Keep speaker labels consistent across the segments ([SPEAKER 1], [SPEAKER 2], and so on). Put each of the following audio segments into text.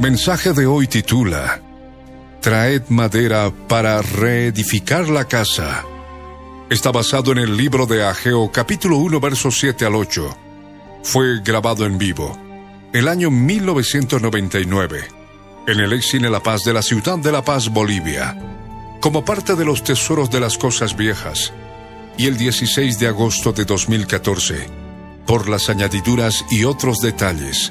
[SPEAKER 1] Mensaje de hoy titula Traed madera para reedificar la casa. Está basado en el libro de Ageo capítulo 1 versos 7 al 8. Fue grabado en vivo el año 1999 en el Cine La Paz de la ciudad de La Paz, Bolivia, como parte de los tesoros de las cosas viejas, y el 16 de agosto de 2014, por las añadiduras y otros detalles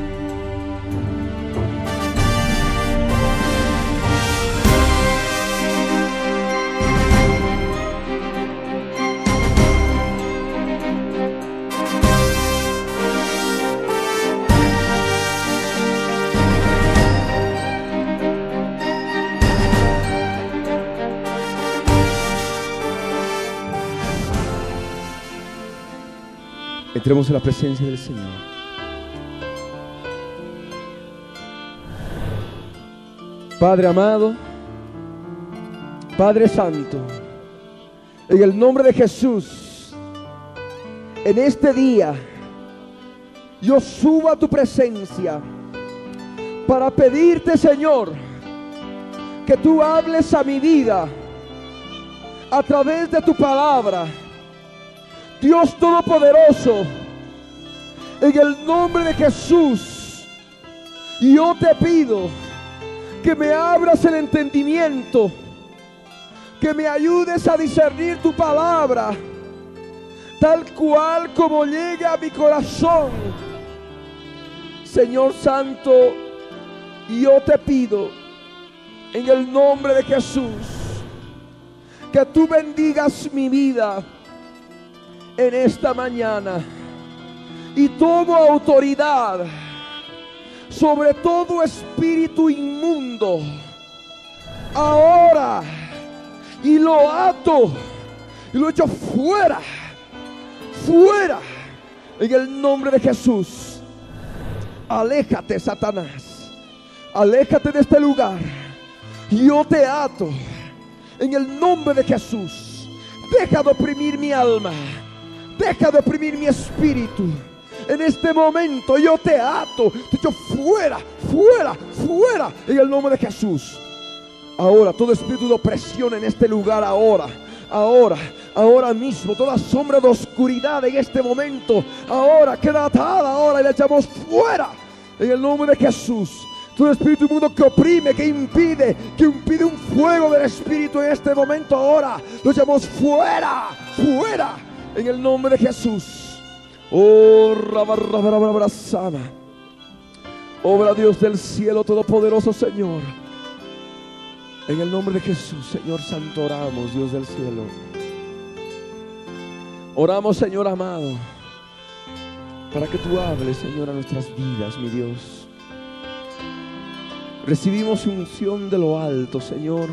[SPEAKER 2] Entremos en la presencia del Señor. Padre amado, Padre Santo, en el nombre de Jesús, en este día, yo subo a tu presencia para pedirte, Señor, que tú hables a mi vida a través de tu palabra Dios Todopoderoso, en el nombre de Jesús, yo te pido que me abras el entendimiento, que me ayudes a discernir tu palabra, tal cual como llegue a mi corazón. Señor Santo, yo te pido en el nombre de Jesús que tú bendigas mi vida en esta mañana. Y tomo autoridad sobre todo espíritu inmundo. Ahora. Y lo ato. Y lo echo fuera. Fuera. En el nombre de Jesús. Aléjate, Satanás. Aléjate de este lugar. Yo te ato. En el nombre de Jesús. Deja de oprimir mi alma Deja de oprimir mi espíritu. En este momento yo te ato, te echo fuera, fuera, fuera, en el nombre de Jesús. Ahora, todo espíritu de opresión en este lugar, ahora, ahora, ahora mismo, toda sombra de oscuridad en este momento, ahora queda atada, ahora y la echamos fuera, en el nombre de Jesús. Todo espíritu mundo que oprime, que impide, que impide un fuego del espíritu en este momento, ahora. Lo echamos fuera, fuera en el nombre de Jesús. Oh, Obra Dios del cielo todopoderoso, Señor. En el nombre de Jesús, Señor Santo, oramos, Dios del cielo. Oramos, Señor amado, para que tú hables, Señor, a nuestras vidas, mi Dios. Recibimos unción de lo alto, Señor,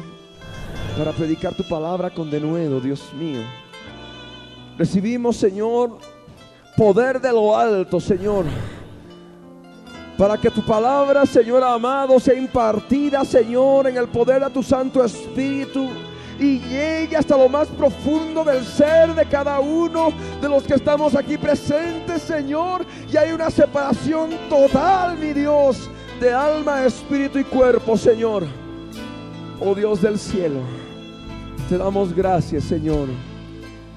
[SPEAKER 2] para predicar tu palabra con denuedo, Dios mío. Recibimos, Señor, poder de lo alto, Señor. Para que tu palabra, Señor amado, sea impartida, Señor, en el poder de tu Santo Espíritu y llegue hasta lo más profundo del ser de cada uno de los que estamos aquí presentes, Señor. Y hay una separación total, mi Dios, de alma, espíritu y cuerpo, Señor. Oh Dios del cielo, te damos gracias, Señor.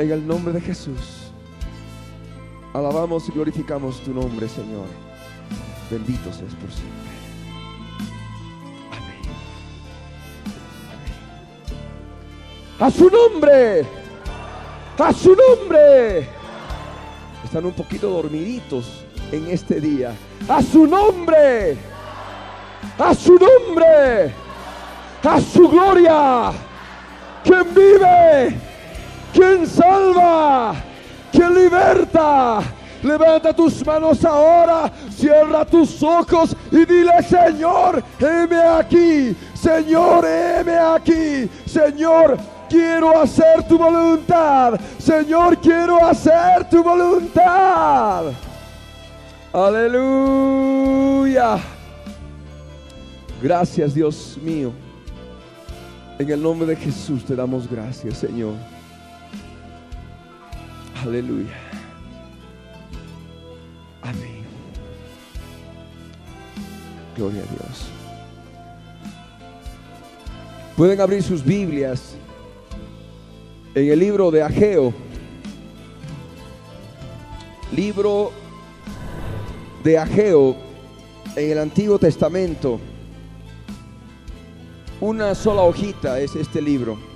[SPEAKER 2] En el nombre de Jesús. Alabamos y glorificamos tu nombre, Señor. Bendito seas por siempre. Amén. A su nombre. A su nombre. Están un poquito dormiditos en este día. A su nombre. a su nombre, a su gloria. Quien vive, quien salva, quien liberta. Levanta tus manos ahora, cierra tus ojos y dile, Señor, heme aquí, Señor, heme aquí, Señor, quiero hacer tu voluntad, Señor, quiero hacer tu voluntad. Aleluya. Gracias, Dios mío. En el nombre de Jesús te damos gracias, Señor. Aleluya. Amén. Gloria a Dios. Pueden abrir sus Biblias en el libro de Ageo. Libro de Ageo en el Antiguo Testamento. Una sola hojita es este libro.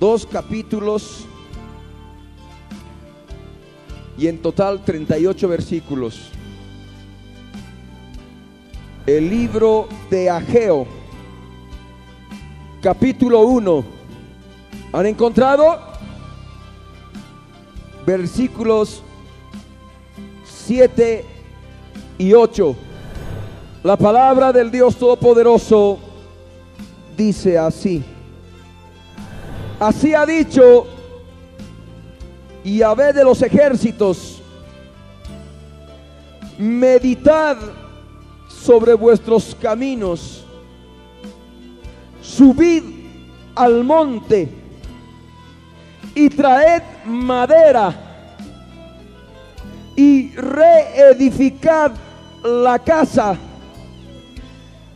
[SPEAKER 2] Dos capítulos y en total 38 versículos. El libro de Ageo, capítulo 1. ¿Han encontrado? Versículos 7 y 8. La palabra del Dios Todopoderoso dice así. Así ha dicho Yahvé de los ejércitos, meditad sobre vuestros caminos, subid al monte y traed madera y reedificad la casa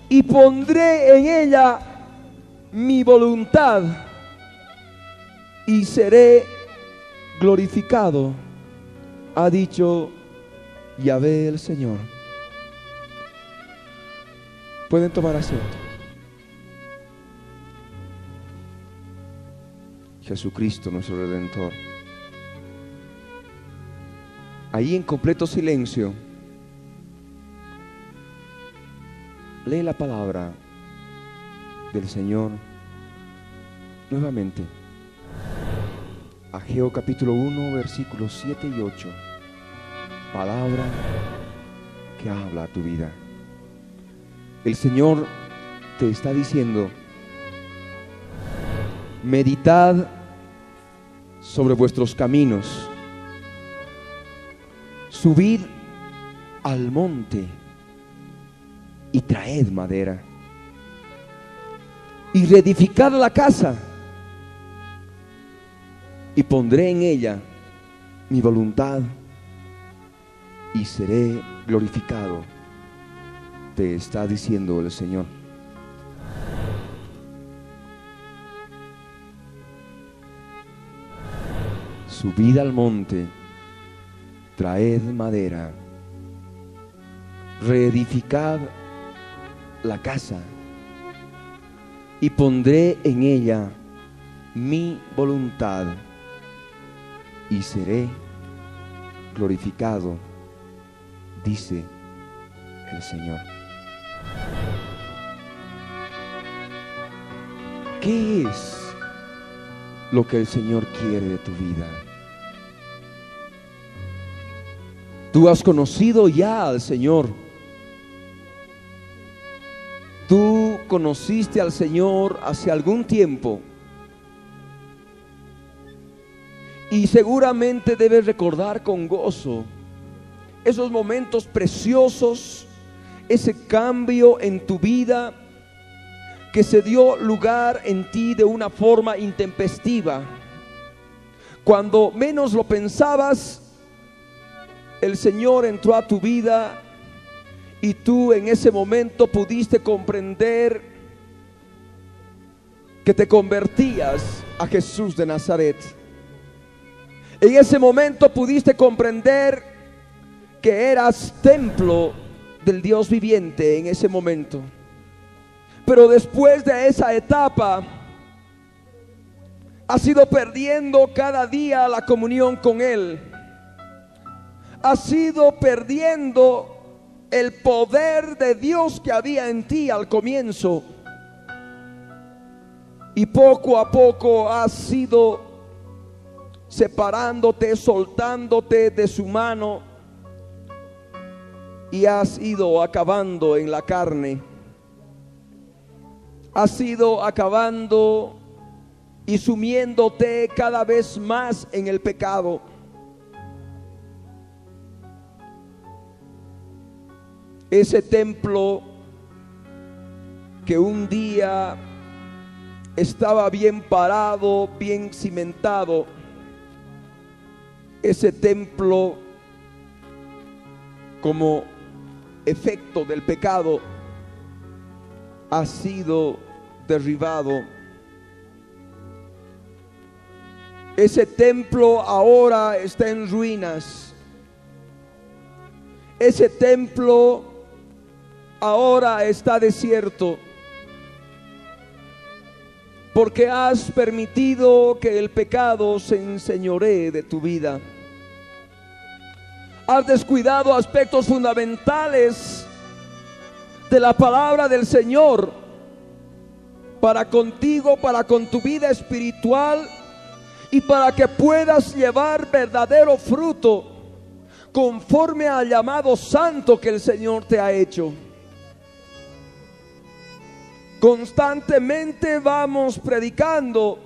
[SPEAKER 2] y pondré en ella mi voluntad y seré glorificado, ha dicho Yahvé el Señor. Pueden tomar asiento. Jesucristo nuestro Redentor. Ahí en completo silencio, lee la palabra del Señor nuevamente. Ageo capítulo 1, versículos 7 y 8. Palabra que habla a tu vida. El Señor te está diciendo, meditad sobre vuestros caminos, subid al monte y traed madera y reedificad la casa y pondré en ella mi voluntad y seré glorificado, te está diciendo el Señor. Subid al monte, traed madera, reedificad la casa y pondré en ella mi voluntad y seré glorificado, dice el Señor. ¿Qué es lo que el Señor quiere de tu vida? Tú has conocido ya al Señor. Tú conociste al Señor hace algún tiempo. Y seguramente debes recordar con gozo esos momentos preciosos, ese cambio en tu vida que se dio lugar en ti de una forma intempestiva. Cuando menos lo pensabas, el Señor entró a tu vida y tú en ese momento pudiste comprender que te convertías a Jesús de Nazaret. En ese momento pudiste comprender que eras templo del Dios viviente en ese momento. Pero después de esa etapa, has ido perdiendo cada día la comunión con Él. Has ido perdiendo el poder de Dios que había en ti al comienzo. Y poco a poco has sido separándote, soltándote de su mano y has ido acabando en la carne. Has ido acabando y sumiéndote cada vez más en el pecado. Ese templo que un día estaba bien parado, bien cimentado, ese templo como efecto del pecado ha sido derribado. Ese templo ahora está en ruinas. Ese templo ahora está desierto. Porque has permitido que el pecado se enseñoree de tu vida. Has descuidado aspectos fundamentales de la palabra del Señor para contigo, para con tu vida espiritual y para que puedas llevar verdadero fruto conforme al llamado santo que el Señor te ha hecho. Constantemente vamos predicando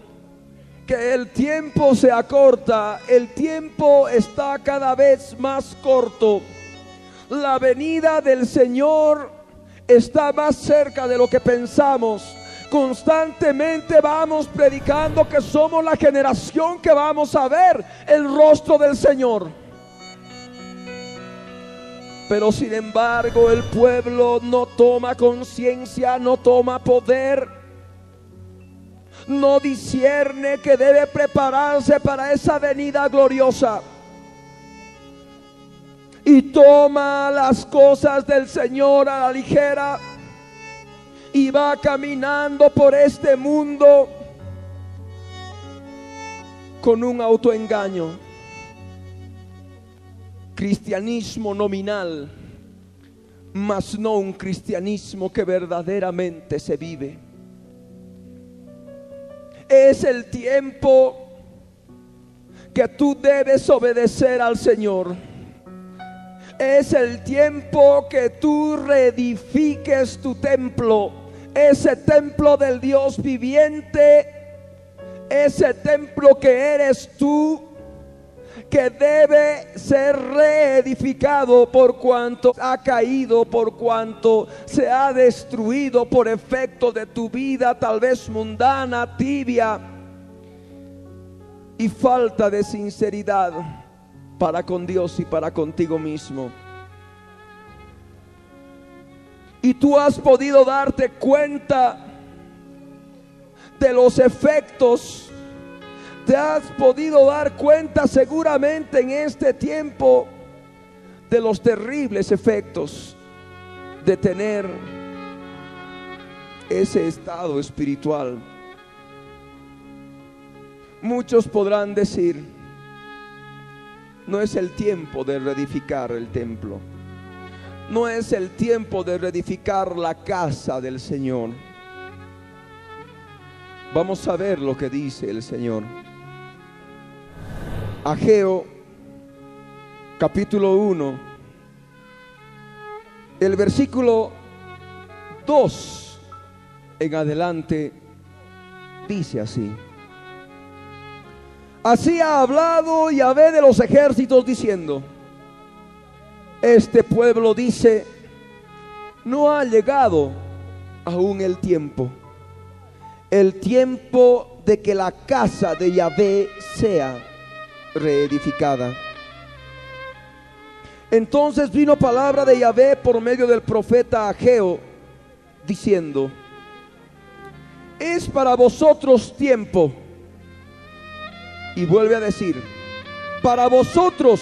[SPEAKER 2] que el tiempo se acorta, el tiempo está cada vez más corto. La venida del Señor está más cerca de lo que pensamos. Constantemente vamos predicando que somos la generación que vamos a ver el rostro del Señor. Pero sin embargo el pueblo no toma conciencia, no toma poder, no discierne que debe prepararse para esa venida gloriosa. Y toma las cosas del Señor a la ligera y va caminando por este mundo con un autoengaño. Cristianismo nominal, mas no un cristianismo que verdaderamente se vive. Es el tiempo que tú debes obedecer al Señor. Es el tiempo que tú reedifiques tu templo ese templo del Dios viviente, ese templo que eres tú, que debe ser reedificado por cuanto ha caído, por cuanto se ha destruido por efecto de tu vida tal vez mundana, tibia y falta de sinceridad para con Dios y para contigo mismo. Y tú has podido darte cuenta de los efectos. Te has podido dar cuenta seguramente en este tiempo de los terribles efectos de tener ese estado espiritual. Muchos podrán decir, no es el tiempo de reedificar el templo no es el tiempo de reedificar la casa del Señor. Vamos a ver lo que dice el Señor. Ageo capítulo 1, el versículo 2 en adelante dice así. Así ha hablado Yahvé de los ejércitos diciendo, este pueblo dice, no ha llegado aún el tiempo, el tiempo de que la casa de Yahvé sea reedificada. Entonces vino palabra de Yahvé por medio del profeta Ageo, diciendo, es para vosotros tiempo. Y vuelve a decir, para vosotros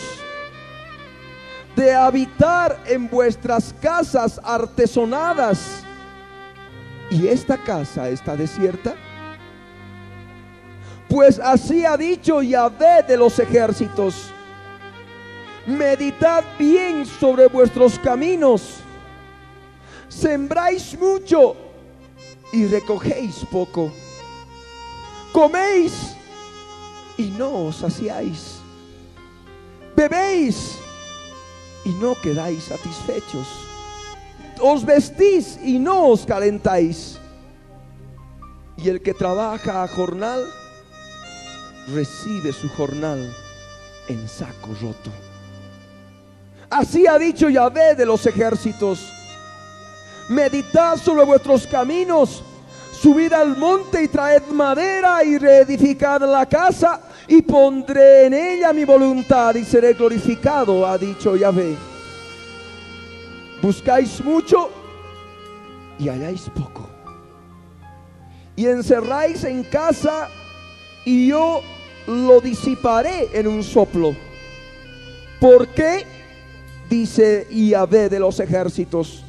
[SPEAKER 2] de habitar en vuestras casas artesonadas. ¿Y esta casa está desierta? Pues así ha dicho Yahvé de los ejércitos. meditad bien sobre vuestros caminos. Sembráis mucho y recogéis poco. Coméis y no os saciáis. Bebéis y no quedáis satisfechos. Os vestís y no os calentáis. Y el que trabaja a jornal, recibe su jornal en saco roto. Así ha dicho Yahvé de los ejércitos. Meditad sobre vuestros caminos, subid al monte y traed madera y reedificad la casa y pondré en ella mi voluntad y seré glorificado, ha dicho Yahvé. Buscáis mucho y halláis poco. Y encerráis en casa y yo lo disiparé en un soplo. ¿Por qué? Dice Yahvé de los ejércitos.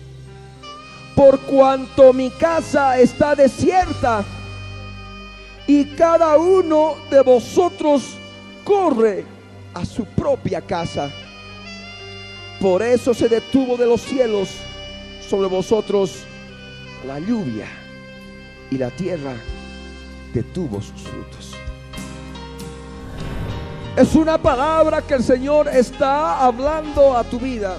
[SPEAKER 2] Por cuanto mi casa está desierta y cada uno de vosotros corre a su propia casa. Por eso se detuvo de los cielos sobre vosotros la lluvia y la tierra detuvo sus frutos. Es una palabra que el Señor está hablando a tu vida.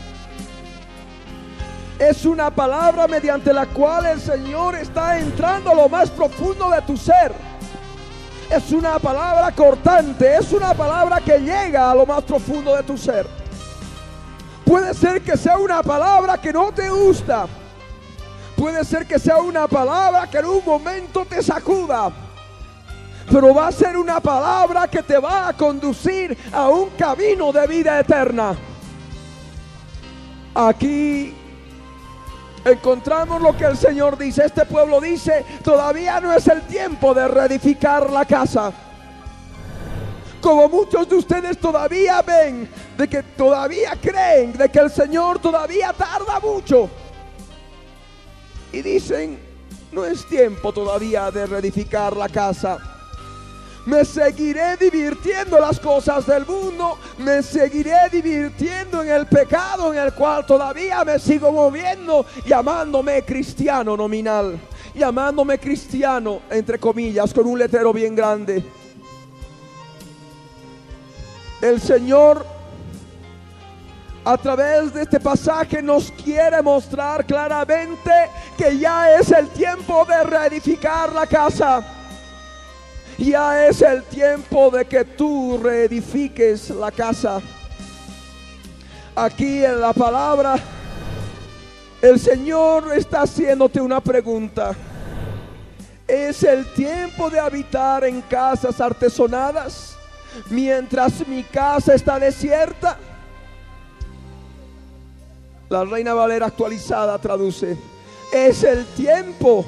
[SPEAKER 2] Es una palabra mediante la cual el Señor está entrando a lo más profundo de tu ser. Es una palabra cortante, es una palabra que llega a lo más profundo de tu ser. Puede ser que sea una palabra que no te gusta. Puede ser que sea una palabra que en un momento te sacuda pero va a ser una palabra que te va a conducir a un camino de vida eterna. Aquí encontramos lo que el Señor dice. Este pueblo dice, todavía no es el tiempo de reedificar la casa. Como muchos de ustedes todavía ven, de que todavía creen, de que el Señor todavía tarda mucho. Y dicen, no es tiempo todavía de reedificar la casa me seguiré divirtiendo en las cosas del mundo, me seguiré divirtiendo en el pecado en el cual todavía me sigo moviendo, llamándome cristiano nominal, llamándome cristiano, entre comillas, con un letrero bien grande. El Señor a través de este pasaje nos quiere mostrar claramente que ya es el tiempo de reedificar la casa ya es el tiempo de que tú reedifiques la casa. Aquí en la palabra, el Señor está haciéndote una pregunta. ¿Es el tiempo de habitar en casas artesonadas mientras mi casa está desierta? La Reina Valera actualizada traduce, es el tiempo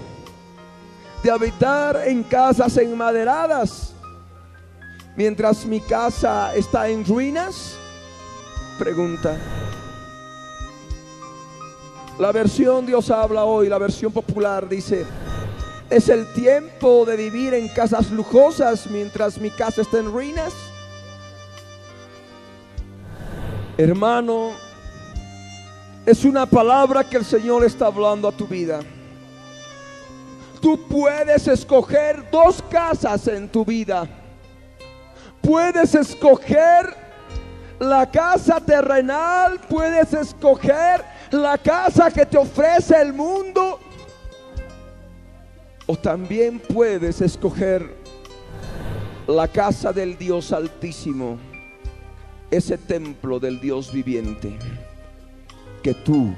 [SPEAKER 2] de habitar en casas enmaderadas, mientras mi casa está en ruinas? Pregunta. La versión Dios habla hoy, la versión popular dice, ¿es el tiempo de vivir en casas lujosas mientras mi casa está en ruinas? Hermano, es una palabra que el Señor está hablando a tu vida. Tú puedes escoger dos casas en tu vida. Puedes escoger la casa terrenal, puedes escoger la casa que te ofrece el mundo. O también puedes escoger la casa del Dios Altísimo, ese templo del Dios viviente que tú,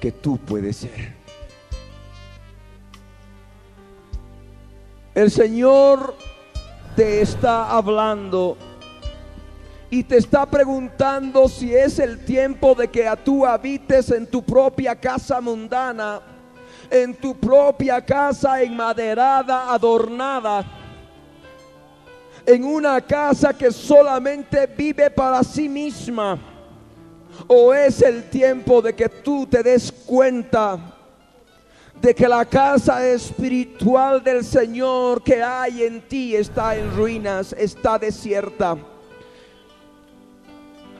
[SPEAKER 2] que tú puedes ser. El Señor te está hablando y te está preguntando si es el tiempo de que tú habites en tu propia casa mundana, en tu propia casa enmaderada, adornada, en una casa que solamente vive para sí misma. O es el tiempo de que tú te des cuenta de que la casa espiritual del Señor que hay en ti está en ruinas, está desierta.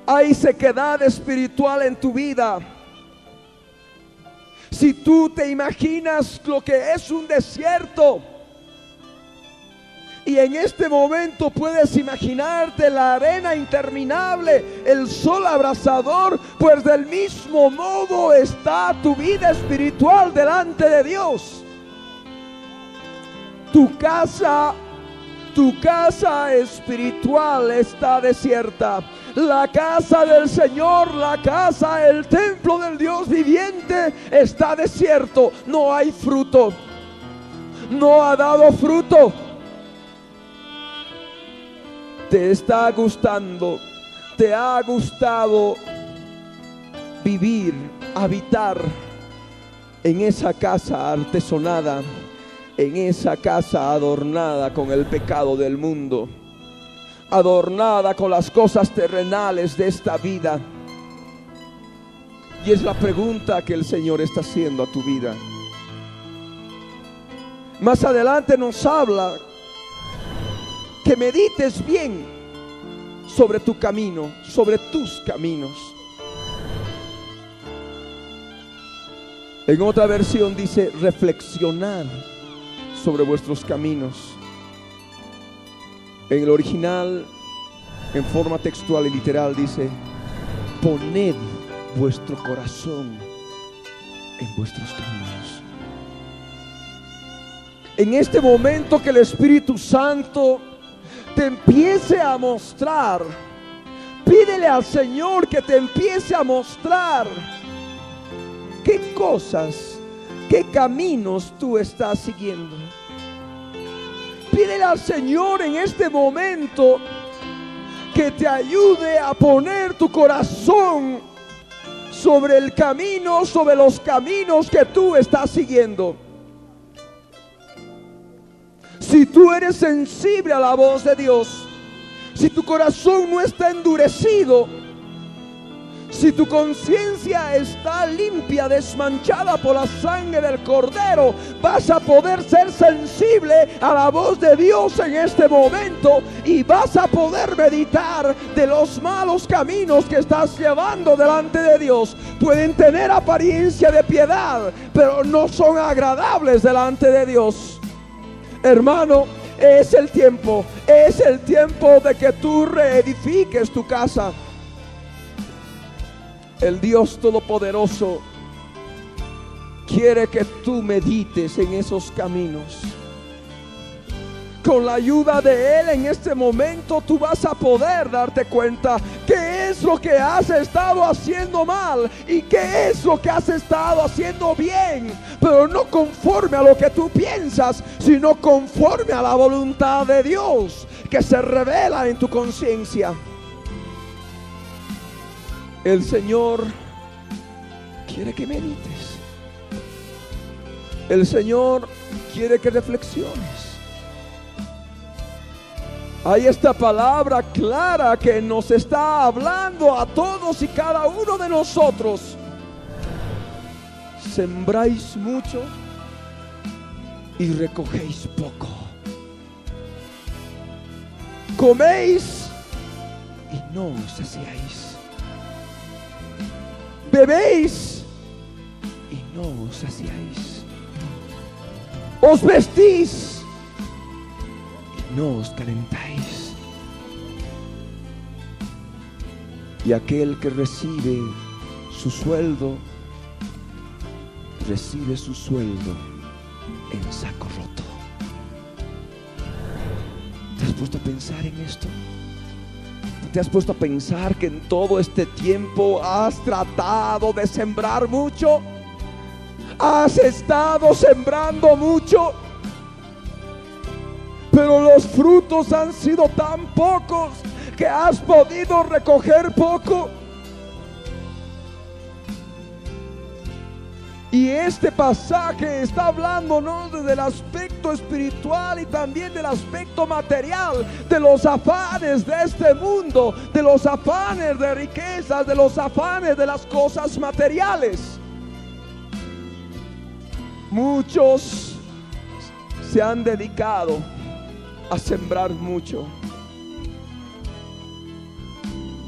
[SPEAKER 2] hay sequedad espiritual en tu vida, si tú te imaginas lo que es un desierto, y en este momento puedes imaginarte la arena interminable, el sol abrasador, pues del mismo modo está tu vida espiritual delante de Dios. Tu casa, tu casa espiritual está desierta. La casa del Señor, la casa, el templo del Dios viviente está desierto. No hay fruto. No ha dado fruto te está gustando, te ha gustado vivir, habitar en esa casa artesonada, en esa casa adornada con el pecado del mundo, adornada con las cosas terrenales de esta vida. Y es la pregunta que el Señor está haciendo a tu vida. Más adelante nos habla que medites bien sobre tu camino, sobre tus caminos. En otra versión dice reflexionar sobre vuestros caminos. En el original, en forma textual y literal, dice, poned vuestro corazón en vuestros caminos. En este momento que el Espíritu Santo te empiece a mostrar. Pídele al Señor que te empiece a mostrar qué cosas, qué caminos tú estás siguiendo. Pídele al Señor en este momento que te ayude a poner tu corazón sobre el camino, sobre los caminos que tú estás siguiendo. Si tú eres sensible a la voz de Dios, si tu corazón no está endurecido, si tu conciencia está limpia, desmanchada por la sangre del cordero, vas a poder ser sensible a la voz de Dios en este momento y vas a poder meditar de los malos caminos que estás llevando delante de Dios. Pueden tener apariencia de piedad, pero no son agradables delante de Dios. Hermano, es el tiempo, es el tiempo de que tú reedifiques tu casa. El Dios Todopoderoso quiere que tú medites en esos caminos con la ayuda de Él en este momento tú vas a poder darte cuenta qué es lo que has estado haciendo mal y qué es lo que has estado haciendo bien, pero no conforme a lo que tú piensas, sino conforme a la voluntad de Dios que se revela en tu conciencia. El Señor quiere que medites. El Señor quiere que reflexiones. Hay esta palabra clara que nos está hablando a todos y cada uno de nosotros. Sembráis mucho y recogéis poco. Coméis y no os saciáis. Bebéis y no os saciáis. Os vestís no os calentáis. Y aquel que recibe su sueldo, recibe su sueldo en saco roto. ¿Te has puesto a pensar en esto? ¿Te has puesto a pensar que en todo este tiempo has tratado de sembrar mucho? ¿Has estado sembrando mucho? Pero los frutos han sido tan pocos que has podido recoger poco. Y este pasaje está hablándonos desde el aspecto espiritual y también del aspecto material, de los afanes de este mundo, de los afanes de riquezas, de los afanes de las cosas materiales. Muchos se han dedicado a sembrar mucho.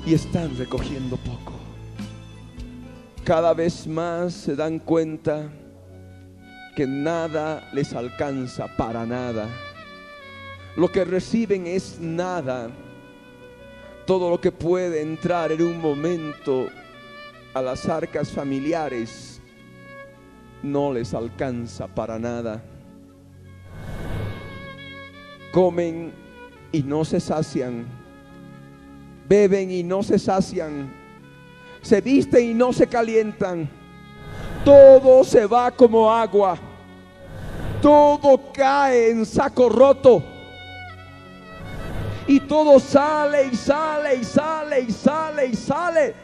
[SPEAKER 2] y están recogiendo poco. Cada vez más se dan cuenta que nada les alcanza para nada. Lo que reciben es nada. Todo lo que puede entrar en un momento a las arcas familiares no les alcanza para nada. Comen y no se sacian. Beben y no se sacian. Se visten y no se calientan. Todo se va como agua. Todo cae en saco roto. Y todo sale y sale y sale y sale y sale.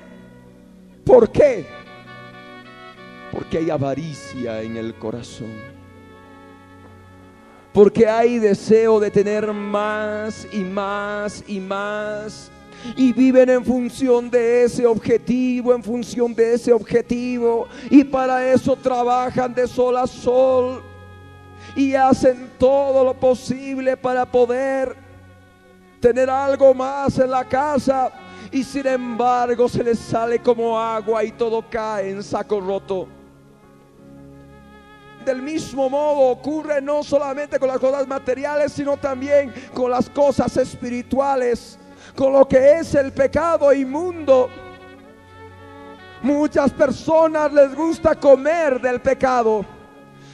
[SPEAKER 2] ¿Por qué? Porque hay avaricia en el corazón porque hay deseo de tener más y más y más. Y viven en función de ese objetivo, en función de ese objetivo. Y para eso trabajan de sol a sol. Y hacen todo lo posible para poder tener algo más en la casa. Y sin embargo se les sale como agua y todo cae en saco roto. Del mismo modo ocurre no solamente con las cosas materiales, sino también con las cosas espirituales, con lo que es el pecado inmundo. Muchas personas les gusta comer del pecado,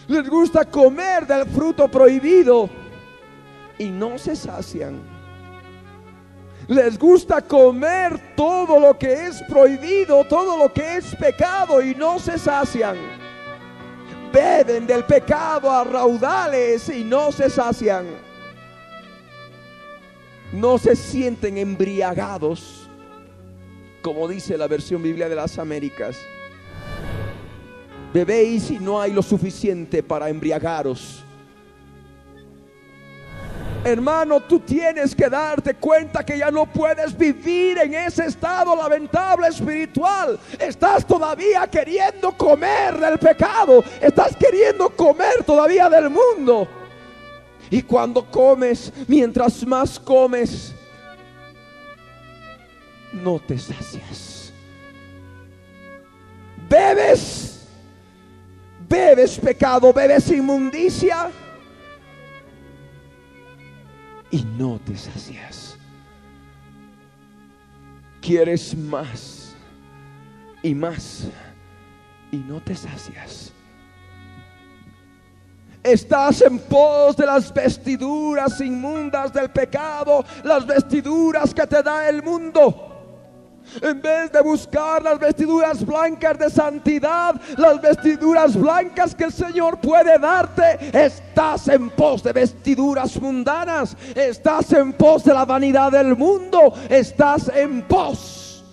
[SPEAKER 2] les gusta comer del fruto prohibido y no se sacian. Les gusta comer todo lo que es prohibido, todo lo que es pecado y no se sacian beben del pecado a raudales y no se sacian. No se sienten embriagados, como dice la versión Biblia de las Américas. Bebéis y no hay lo suficiente para embriagaros. Hermano, tú tienes que darte cuenta que ya no puedes vivir en ese estado lamentable espiritual. Estás todavía queriendo comer del pecado. Estás queriendo comer todavía del mundo. Y cuando comes, mientras más comes, no te sacias. Bebes, bebes pecado, bebes inmundicia y no te sacias. Quieres más y más y no te sacias. Estás en pos de las vestiduras inmundas del pecado, las vestiduras que te da el mundo. En vez de buscar las vestiduras blancas de santidad, las vestiduras blancas que el Señor puede darte, estás en pos de vestiduras mundanas, estás en pos de la vanidad del mundo, estás en pos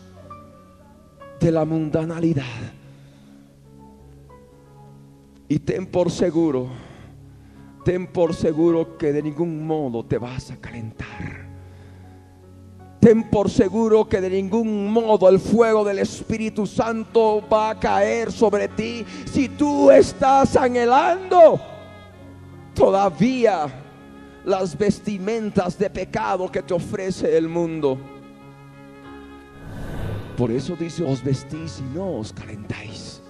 [SPEAKER 2] de la mundanalidad. Y ten por seguro, ten por seguro que de ningún modo te vas a calentar ten por seguro que de ningún modo el fuego del Espíritu Santo va a caer sobre ti si tú estás anhelando todavía las vestimentas de pecado que te ofrece el mundo. Por eso dice, os vestís y no os calentáis.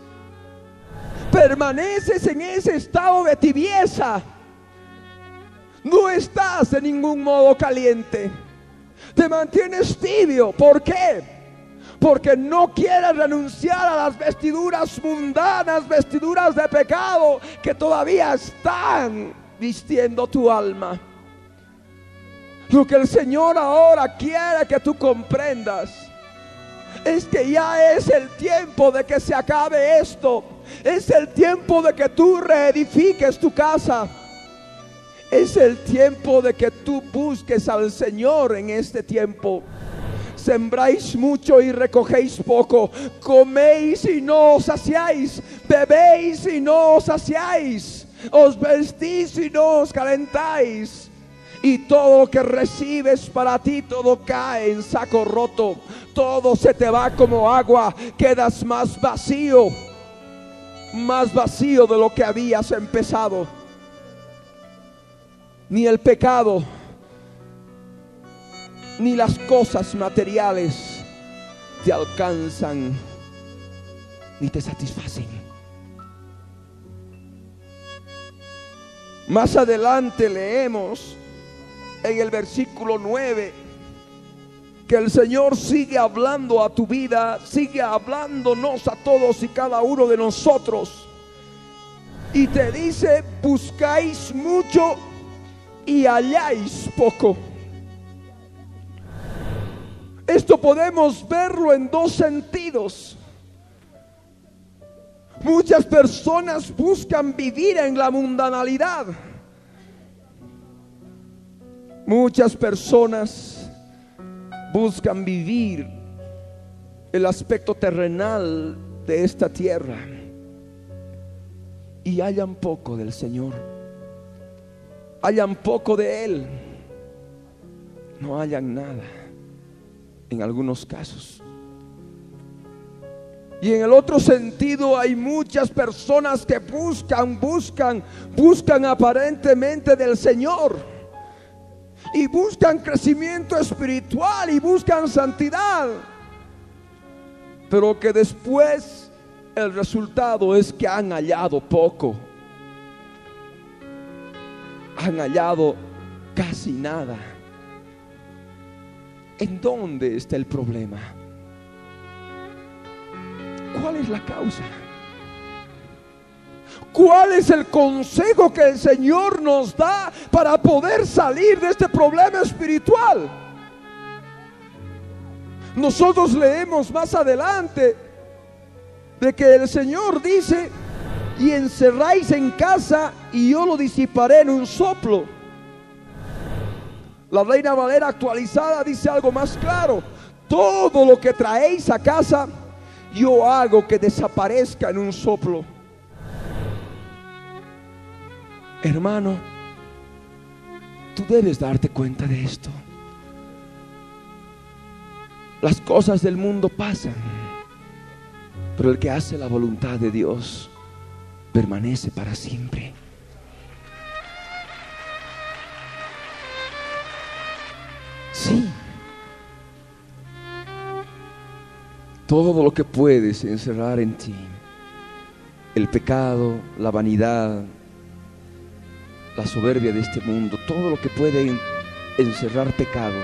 [SPEAKER 2] Permaneces en ese estado de tibieza. No estás de ningún modo caliente te mantienes tibio. ¿Por qué? Porque no quieres renunciar a las vestiduras mundanas, vestiduras de pecado que todavía están vistiendo tu alma. Lo que el Señor ahora quiere que tú comprendas es que ya es el tiempo de que se acabe esto. Es el tiempo de que tú reedifiques tu casa. Es el tiempo de que tú busques al Señor en este tiempo. Sembráis mucho y recogéis poco. Coméis y no os saciáis. Bebéis y no os saciáis. Os vestís y no os calentáis. Y todo lo que recibes para ti, todo cae en saco roto. Todo se te va como agua. Quedas más vacío. Más vacío de lo que habías empezado ni el pecado, ni las cosas materiales te alcanzan ni te satisfacen. Más adelante leemos en el versículo 9 que el Señor sigue hablando a tu vida, sigue hablándonos a todos y cada uno de nosotros. Y te dice, buscáis mucho y halláis poco. Esto podemos verlo en dos sentidos. Muchas personas buscan vivir en la mundanalidad. Muchas personas buscan vivir el aspecto terrenal de esta tierra y hallan poco del Señor. Hallan poco de Él. No hallan nada en algunos casos. Y en el otro sentido hay muchas personas que buscan, buscan, buscan aparentemente del Señor. Y buscan crecimiento espiritual y buscan santidad. Pero que después el resultado es que han hallado poco. Han hallado casi nada. ¿En dónde está el problema? ¿Cuál es la causa? ¿Cuál es el consejo que el Señor nos da para poder salir de este problema espiritual? Nosotros leemos más adelante de que el Señor dice, y encerráis en casa y yo lo disiparé en un soplo. La Reina Valera actualizada dice algo más claro. Todo lo que traéis a casa, yo hago que desaparezca en un soplo. Hermano, tú debes darte cuenta de esto. Las cosas del mundo pasan, pero el que hace la voluntad de Dios permanece para siempre. Sí. Todo lo que puedes encerrar en ti, el pecado, la vanidad, la soberbia de este mundo, todo lo que puede encerrar pecado,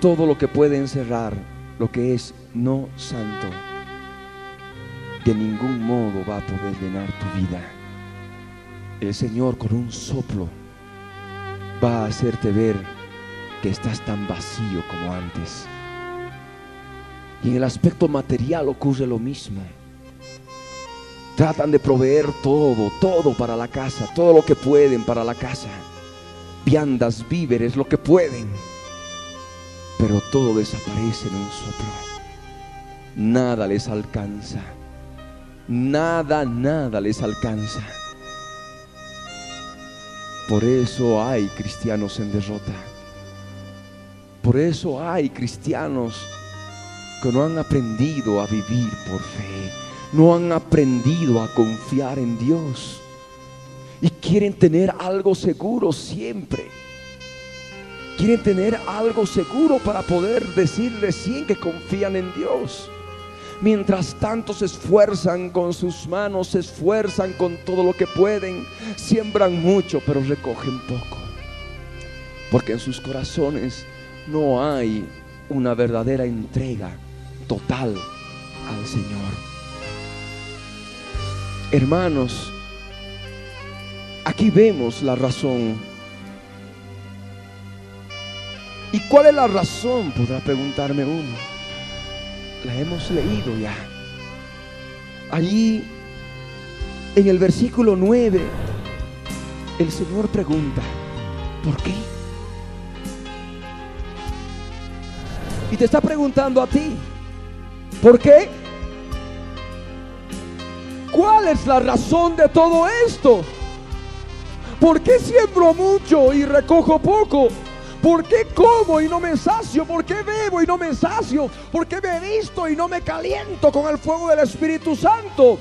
[SPEAKER 2] todo lo que puede encerrar lo que es no santo, de ningún modo va a poder llenar tu vida. El Señor con un soplo va a hacerte ver que estás tan vacío como antes. Y en el aspecto material ocurre lo mismo. Tratan de proveer todo, todo para la casa, todo lo que pueden para la casa. Viandas, víveres, lo que pueden. Pero todo desaparece en un soplo. Nada les alcanza. Nada, nada les alcanza. Por eso hay cristianos en derrota. Por eso hay cristianos que no han aprendido a vivir por fe. No han aprendido a confiar en Dios. Y quieren tener algo seguro siempre. Quieren tener algo seguro para poder decir recién que confían en Dios. Mientras tanto se esfuerzan con sus manos, se esfuerzan con todo lo que pueden, siembran mucho, pero recogen poco. Porque en sus corazones no hay una verdadera entrega total al Señor. Hermanos, aquí vemos la razón. ¿Y cuál es la razón? Podrá preguntarme uno. La hemos leído ya. Allí, en el versículo 9, el Señor pregunta, ¿por qué? Y te está preguntando a ti, ¿por qué? ¿Cuál es la razón de todo esto? ¿Por qué siembro mucho y recojo poco? ¿Por qué como y no me sacio? ¿Por qué bebo y no me sacio? ¿Por qué me visto y no me caliento con el fuego del Espíritu Santo?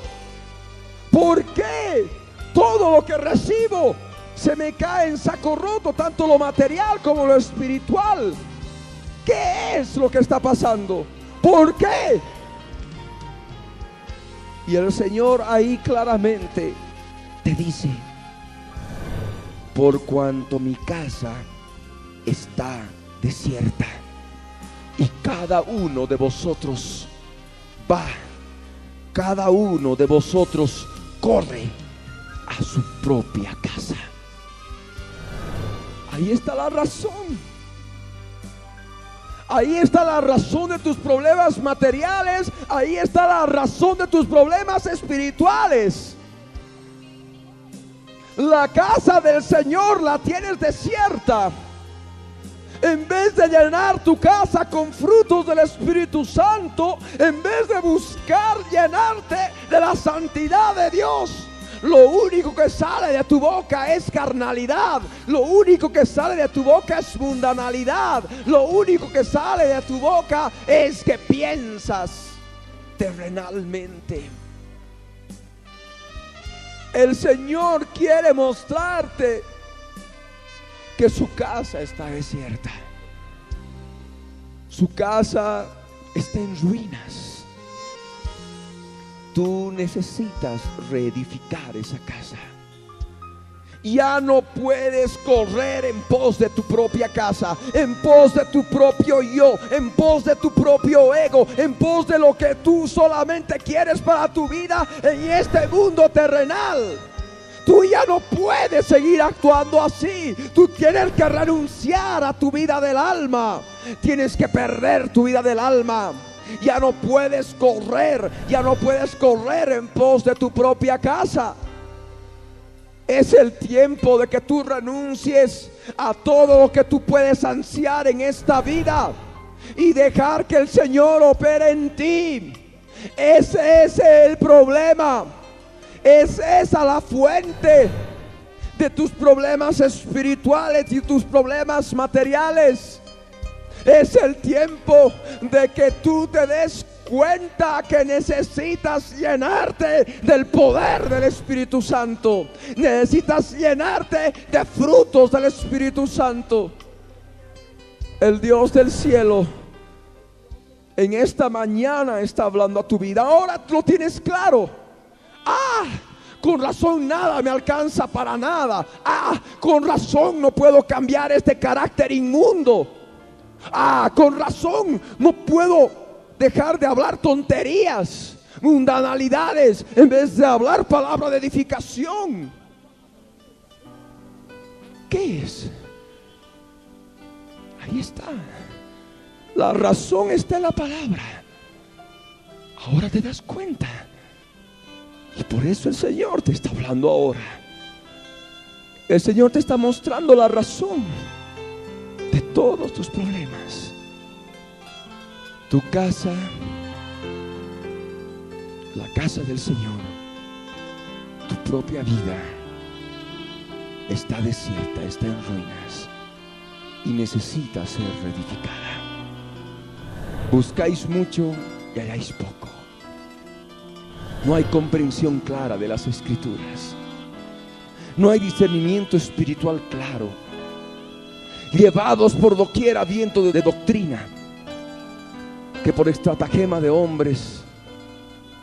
[SPEAKER 2] ¿Por qué todo lo que recibo se me cae en saco roto, tanto lo material como lo espiritual? ¿Qué es lo que está pasando? ¿Por qué? Y el Señor ahí claramente te dice, por cuanto mi casa está desierta y cada uno de vosotros va, cada uno de vosotros corre a su propia casa. Ahí está la razón. Ahí está la razón de tus problemas materiales. Ahí está la razón de tus problemas espirituales. La casa del Señor la tienes desierta. En vez de llenar tu casa con frutos del Espíritu Santo, en vez de buscar llenarte de la santidad de Dios, lo único que sale de tu boca es carnalidad. Lo único que sale de tu boca es mundanalidad. Lo único que sale de tu boca es que piensas terrenalmente. El Señor quiere mostrarte que su casa está desierta. Su casa está en ruinas Tú necesitas reedificar esa casa. Ya no puedes correr en pos de tu propia casa, en pos de tu propio yo, en pos de tu propio ego, en pos de lo que tú solamente quieres para tu vida en este mundo terrenal. Tú ya no puedes seguir actuando así. Tú tienes que renunciar a tu vida del alma. Tienes que perder tu vida del alma ya no puedes correr, ya no puedes correr en pos de tu propia casa. Es el tiempo de que tú renuncies a todo lo que tú puedes ansiar en esta vida y dejar que el Señor opere en ti. Ese es el problema. Es esa la fuente de tus problemas espirituales y tus problemas materiales. Es el tiempo de que tú te des cuenta que necesitas llenarte del poder del Espíritu Santo. Necesitas llenarte de frutos del Espíritu Santo. El Dios del cielo en esta mañana está hablando a tu vida. Ahora lo tienes claro. Ah, con razón nada me alcanza para nada. Ah, con razón no puedo cambiar este carácter inmundo. Ah, con razón, no puedo dejar de hablar tonterías, mundanalidades, en vez de hablar palabra de edificación. ¿Qué es? Ahí está. La razón está en la palabra. Ahora te das cuenta. Y por eso el Señor te está hablando ahora. El Señor te está mostrando la razón de todos tus problemas. Tu casa, la casa del Señor, tu propia vida está desierta, está en ruinas y necesita ser reedificada. Buscáis mucho y halláis poco. No hay comprensión clara de las escrituras. No hay discernimiento espiritual claro llevados por doquiera viento de, doctrina, que por estratagema de hombres,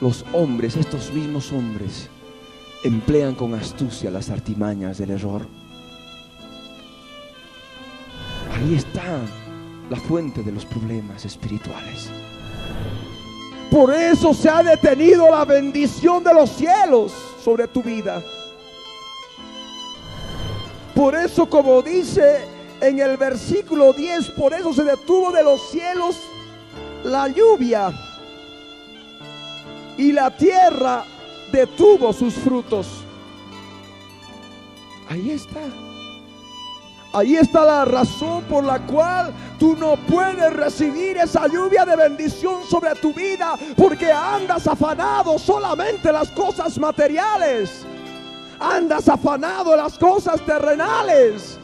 [SPEAKER 2] los hombres, estos mismos hombres, emplean con astucia las artimañas del error. Ahí está la fuente de los problemas espirituales. Por eso se ha detenido la bendición de los cielos sobre tu vida. Por eso, como dice en el versículo 10, por eso se detuvo de los cielos la lluvia y la tierra detuvo sus frutos. Ahí está. Ahí está la razón por la cual tú no puedes recibir esa lluvia de bendición sobre tu vida porque andas afanado solamente las cosas materiales. Andas afanado las cosas terrenales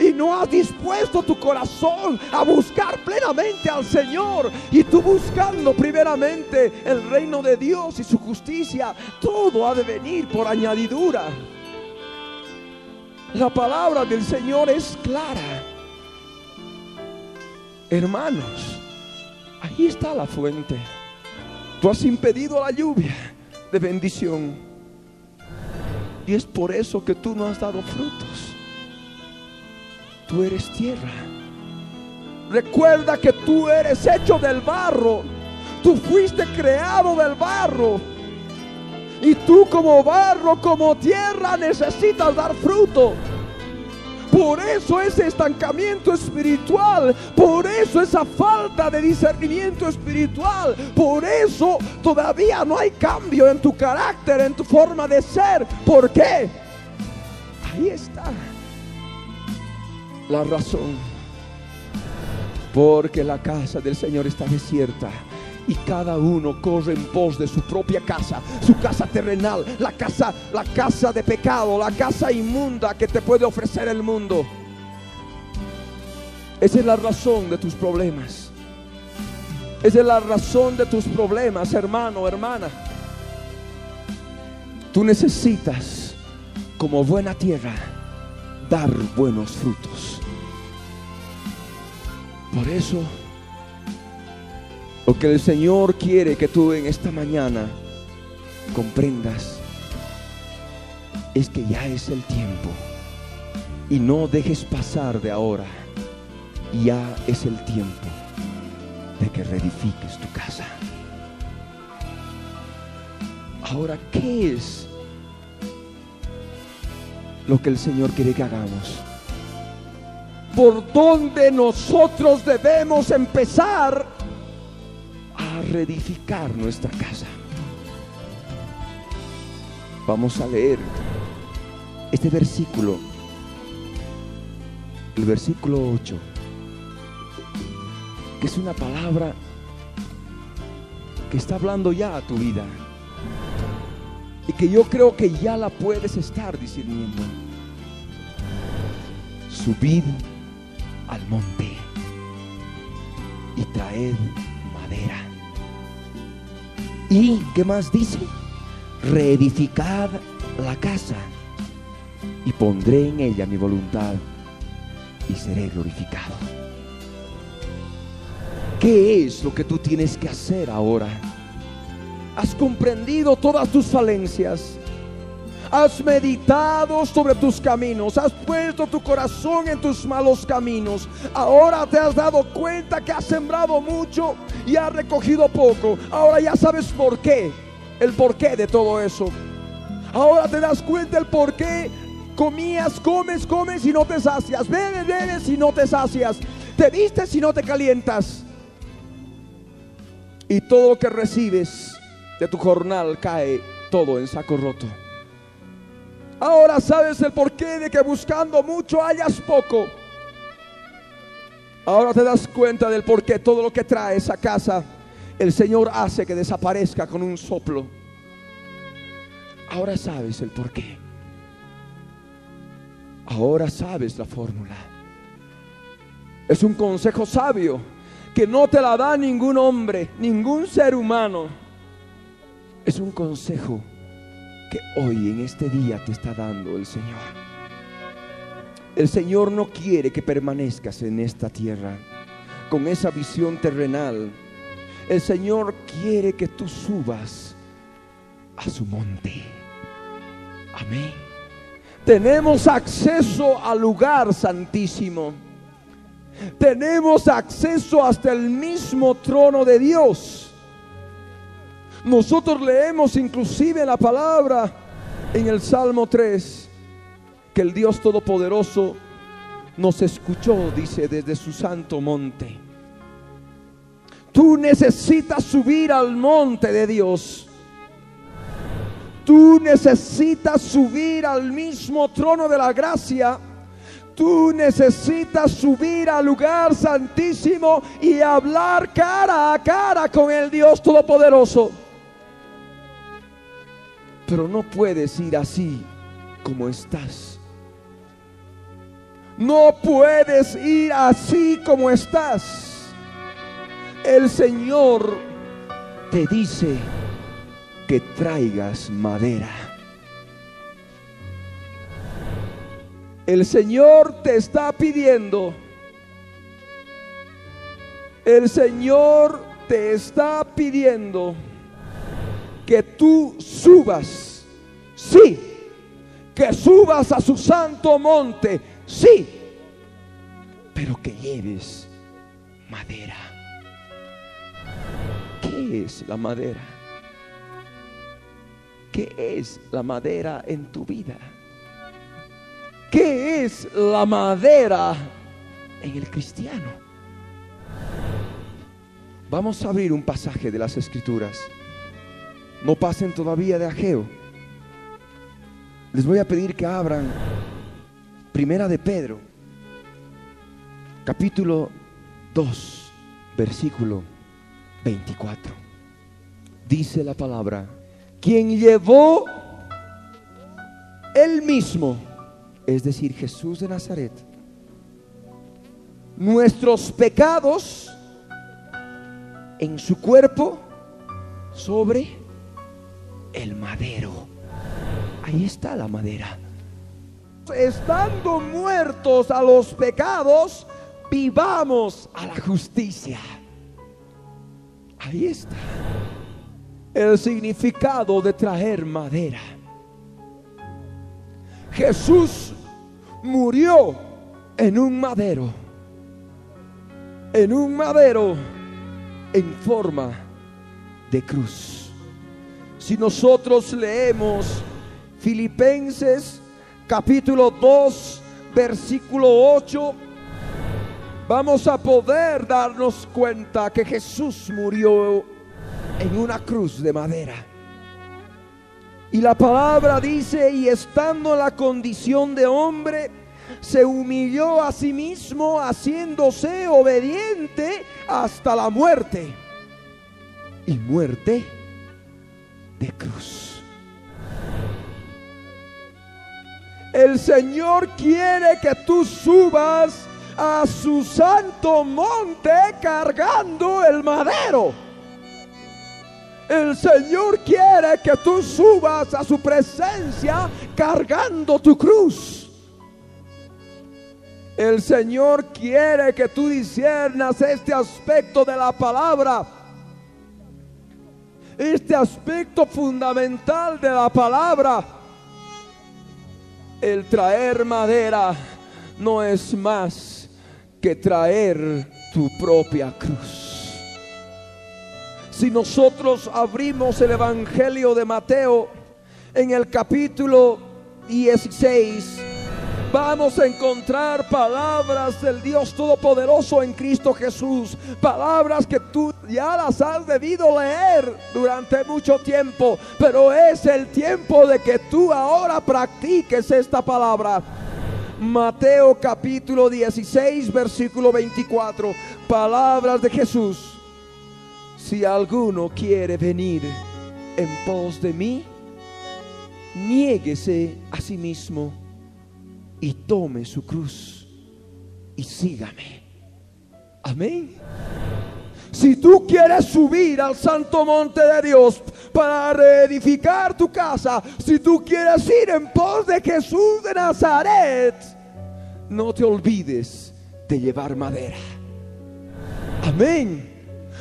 [SPEAKER 2] y no has dispuesto tu corazón a buscar plenamente al Señor. Y tú buscando primeramente el reino de Dios y su justicia, todo ha de venir por añadidura. La palabra del Señor es clara. Hermanos, ahí está la fuente. Tú has impedido la lluvia de bendición. Y es por eso que tú no has dado frutos. Tú eres tierra. Recuerda que tú eres hecho del barro. Tú fuiste creado del barro. Y tú como barro, como tierra, necesitas dar fruto. Por eso ese estancamiento espiritual, por eso esa falta de discernimiento espiritual, por eso todavía no hay cambio en tu carácter, en tu forma de ser. ¿Por qué? Ahí está la razón. Porque la casa del Señor está desierta y cada uno corre en pos de su propia casa, su casa terrenal, la casa, la casa de pecado, la casa inmunda que te puede ofrecer el mundo. Esa es la razón de tus problemas. Esa es la razón de tus problemas, hermano, hermana. Tú necesitas, como buena tierra, dar buenos frutos. Por eso lo que el Señor quiere que tú en esta mañana comprendas es que ya es el tiempo y no dejes pasar de ahora. Ya es el tiempo de que reedifiques tu casa. Ahora, ¿qué es lo que el Señor quiere que hagamos? ¿Por dónde nosotros debemos empezar reedificar nuestra casa. Vamos a leer este versículo, el versículo 8, que es una palabra que está hablando ya a tu vida y que yo creo que ya la puedes estar discerniendo. Subid al monte y traed madera y, ¿qué más dice? Reedificad la casa y pondré en ella mi voluntad y seré glorificado. ¿Qué es lo que tú tienes que hacer ahora? Has comprendido todas tus falencias. Has meditado sobre tus caminos, has puesto tu corazón en tus malos caminos. Ahora te has dado cuenta que has sembrado mucho y has recogido poco. Ahora ya sabes por qué, el porqué de todo eso. Ahora te das cuenta el por qué comías, comes, comes y no te sacias. Bebes, bebes y no te sacias. Te vistes y no te calientas. Y todo lo que recibes de tu jornal cae todo en saco roto. Ahora sabes el porqué de que buscando mucho hayas poco. Ahora te das cuenta del porqué todo lo que traes a casa, el Señor hace que desaparezca con un soplo. Ahora sabes el porqué. Ahora sabes la fórmula. Es un consejo sabio que no te la da ningún hombre, ningún ser humano. Es un consejo que hoy en este día te está dando el Señor. El Señor no quiere que permanezcas en esta tierra con esa visión terrenal. El Señor quiere que tú subas a su monte. Amén. Tenemos acceso al lugar santísimo. Tenemos acceso hasta el mismo trono de Dios. Nosotros leemos inclusive la palabra en el Salmo 3 que el Dios Todopoderoso nos escuchó, dice, desde su santo monte. Tú necesitas subir al monte de Dios. Tú necesitas subir al mismo trono de la gracia. Tú necesitas subir al lugar santísimo y hablar cara a cara con el Dios Todopoderoso. Pero no puedes ir así como estás. No puedes ir así como estás. El Señor te dice que traigas madera. El Señor te está pidiendo. El Señor te está pidiendo que tú subas, sí, que subas a su santo monte, sí, pero que lleves madera. ¿Qué es la madera? ¿Qué es la madera en tu vida? ¿Qué es la madera en el cristiano? Vamos a abrir un pasaje de las escrituras. No pasen todavía de Ageo. Les voy a pedir que abran Primera de Pedro, capítulo 2, versículo 24. Dice la palabra, quien llevó él mismo, es decir, Jesús de Nazaret, nuestros pecados en su cuerpo sobre el madero. Ahí está la madera. Estando muertos a los pecados, vivamos a la justicia. Ahí está el significado de traer madera. Jesús murió en un madero, en un madero en forma de cruz. Si nosotros leemos Filipenses capítulo 2, versículo 8, vamos a poder darnos cuenta que Jesús murió en una cruz de madera. Y la palabra dice, y estando en la condición de hombre, se humilló a sí mismo haciéndose obediente hasta la muerte. Y muerte de cruz. El Señor quiere que tú subas a su santo monte cargando el madero. El Señor quiere que tú subas a su presencia cargando tu cruz. El Señor quiere que tú disiernas este aspecto de la palabra. Este aspecto fundamental de la palabra. El traer madera no es más que traer tu propia cruz. Si nosotros abrimos el Evangelio de Mateo en el capítulo 16, vamos a encontrar palabras del Dios Todopoderoso en Cristo Jesús. Palabras que tú ya las has debido leer durante mucho tiempo, pero es el tiempo de que tú ahora practiques esta palabra. Mateo capítulo 16, versículo 24. Palabras de Jesús. Si alguno quiere venir en pos de mí, niéguese a sí mismo y tome su cruz y sígame. Amén. Si tú quieres subir al santo monte de Dios para reedificar tu casa, si tú quieres ir en pos de Jesús de Nazaret, no te olvides de llevar madera. Amén.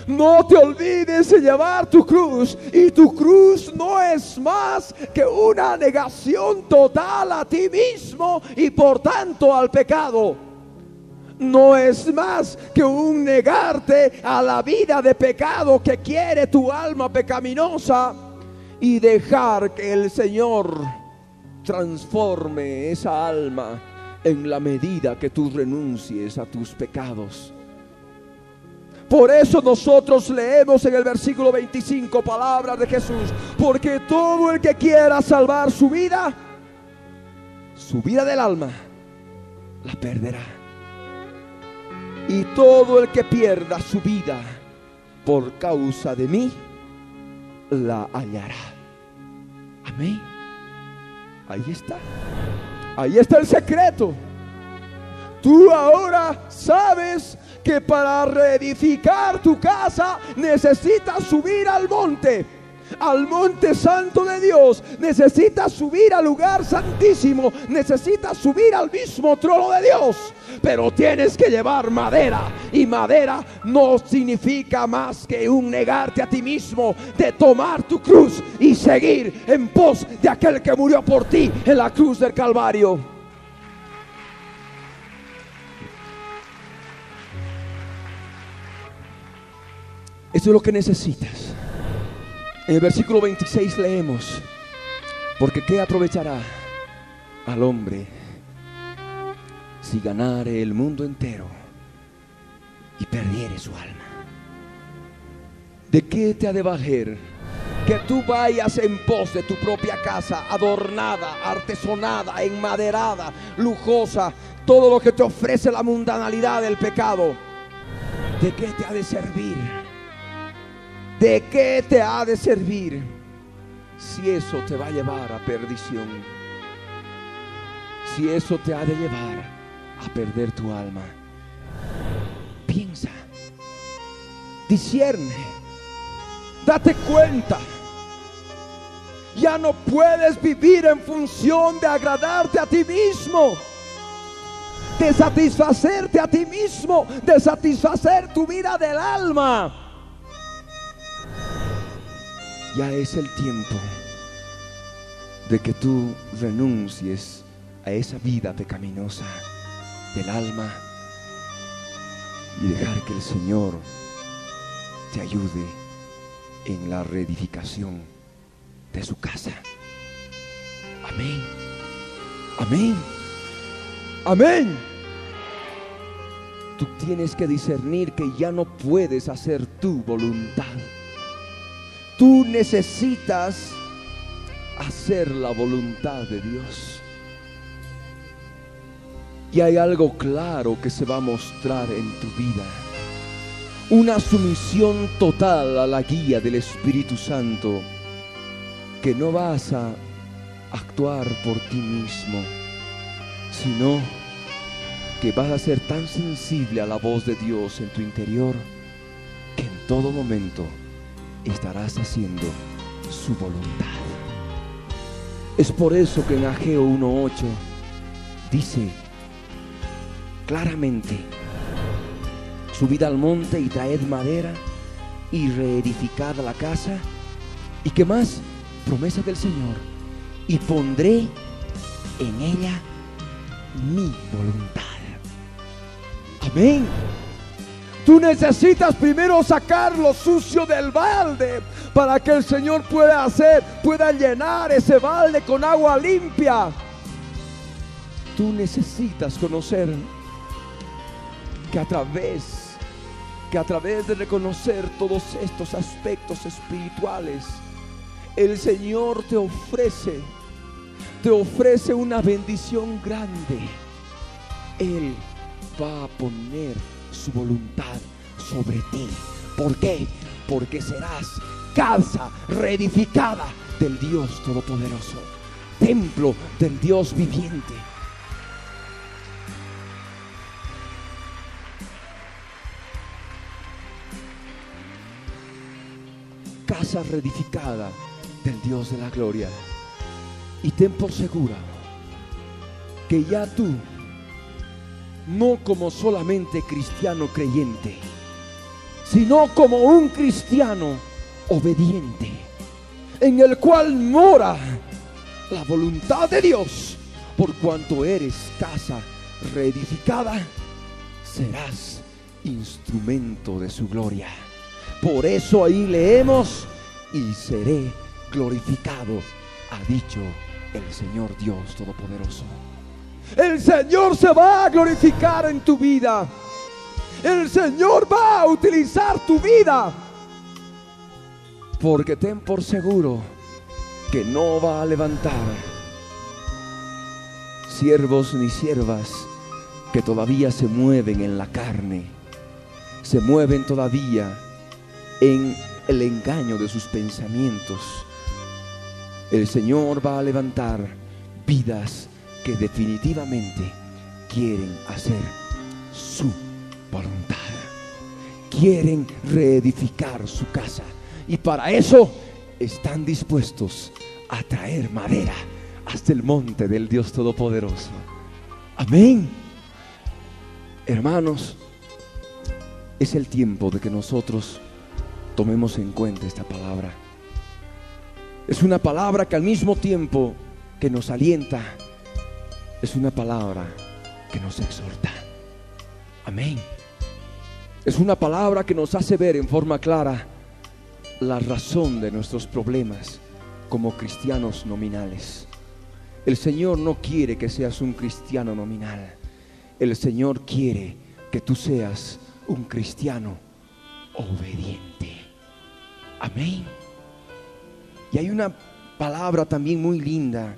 [SPEAKER 2] No te olvides de llevar tu cruz. Y tu cruz no es más que una negación total a ti mismo y por tanto al pecado. No es más que un negarte a la vida de pecado que quiere tu alma pecaminosa y dejar que el Señor transforme esa alma en la medida que tú renuncies a tus pecados. Por eso nosotros leemos en el versículo 25 palabras de Jesús. Porque todo el que quiera salvar su vida, su vida del alma, la perderá. Y todo el que pierda su vida por causa de mí, la hallará. Amén. Ahí está. Ahí está el secreto. Tú ahora sabes que para reedificar tu casa necesitas subir al monte. al monte santo de Dios, necesitas subir al lugar santísimo, necesitas subir al mismo trono de Dios, pero tienes que llevar madera y madera no significa más que un negarte a ti mismo de tomar tu cruz y seguir en pos de aquel que murió por ti en la cruz del Calvario. Eso es lo que necesitas. En el versículo 26 leemos, porque ¿qué aprovechará al hombre si ganare el mundo entero y perdiere su alma? ¿De qué te ha de valer que tú vayas en pos de tu propia casa, adornada, artesonada, enmaderada, lujosa, todo lo que te ofrece la mundanalidad del pecado? ¿De qué te ha de servir? ¿De qué te ha de servir si eso te va a llevar a perdición? Si eso te ha de llevar a perder tu alma. Piensa, discierne, date cuenta. Ya no puedes vivir en función de agradarte a ti mismo, de satisfacerte a ti mismo, de satisfacer tu vida del alma ya es el tiempo de que tú renuncies a esa vida pecaminosa del alma y dejar que el Señor te ayude en la reedificación de su casa. Amén. Amén. Amén. Tú tienes que discernir que ya no puedes hacer tu voluntad Tú necesitas hacer la voluntad de Dios. Y hay algo claro que se va a mostrar en tu vida. Una sumisión total a la guía del Espíritu Santo. Que no vas a actuar por ti mismo, sino que vas a ser tan sensible a la voz de Dios en tu interior que en todo momento estarás haciendo su voluntad. Es por eso que en Ageo 1.8 dice claramente, subid al monte y traed madera y reedificad la casa. ¿Y qué más? Promesa del Señor. Y pondré en ella mi voluntad. Amén. Tú necesitas primero sacar lo sucio del balde para que el Señor pueda hacer, pueda llenar ese balde con agua limpia. Tú necesitas conocer que a través que a través de reconocer todos estos aspectos espirituales, el Señor te ofrece, te ofrece una bendición grande. Él va a poner voluntad sobre ti. ¿Por qué? Porque serás casa reedificada del Dios Todopoderoso, templo del Dios viviente. Casa reedificada del Dios de la gloria. Y ten por segura que ya tú no como solamente cristiano creyente, sino como un cristiano obediente, en el cual mora la voluntad de Dios, por cuanto eres casa reedificada, serás instrumento de su gloria. Por eso ahí leemos, y seré glorificado, ha dicho el Señor Dios Todopoderoso. El Señor se va a glorificar en tu vida. El Señor va a utilizar tu vida. Porque ten por seguro que no va a levantar siervos ni siervas que todavía se mueven en la carne. Se mueven todavía en el engaño de sus pensamientos. El Señor va a levantar vidas definitivamente quieren hacer su voluntad. Quieren reedificar su casa. Y para eso están dispuestos a traer madera hasta el monte del Dios Todopoderoso. Amén. Hermanos, es el tiempo de que nosotros tomemos en cuenta esta palabra. Es una palabra que al mismo tiempo que nos alienta, es una palabra que nos exhorta. Amén. Es una palabra que nos hace ver en forma clara la razón de nuestros problemas como cristianos nominales. El Señor no quiere que seas un cristiano nominal. El Señor quiere que tú seas un cristiano obediente. Amén. Y hay una palabra también muy linda.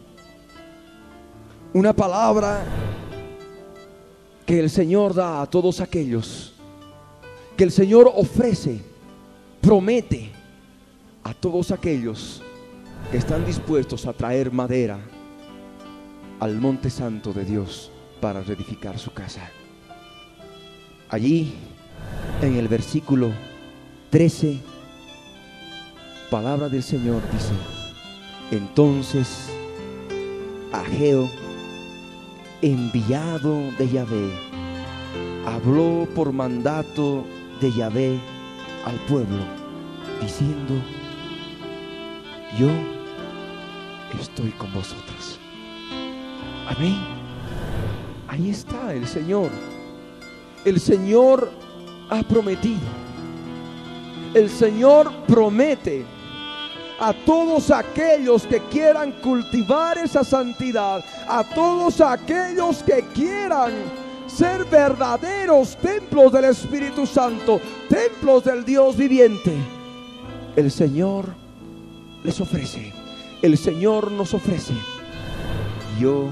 [SPEAKER 2] Una palabra que el Señor da a todos aquellos, que el Señor ofrece, promete a todos aquellos que están dispuestos a traer madera al monte santo de Dios para reedificar su casa. Allí, en el versículo 13, palabra del Señor dice, entonces Ageo, enviado de Yahvé, habló por mandato de Yahvé al pueblo, diciendo, yo estoy con vosotros. Amén. Ahí está el Señor. El Señor ha prometido. El Señor promete a todos aquellos que quieran cultivar esa santidad, a todos aquellos que quieran ser verdaderos templos del Espíritu Santo, templos del Dios viviente. El Señor les ofrece, el Señor nos ofrece, yo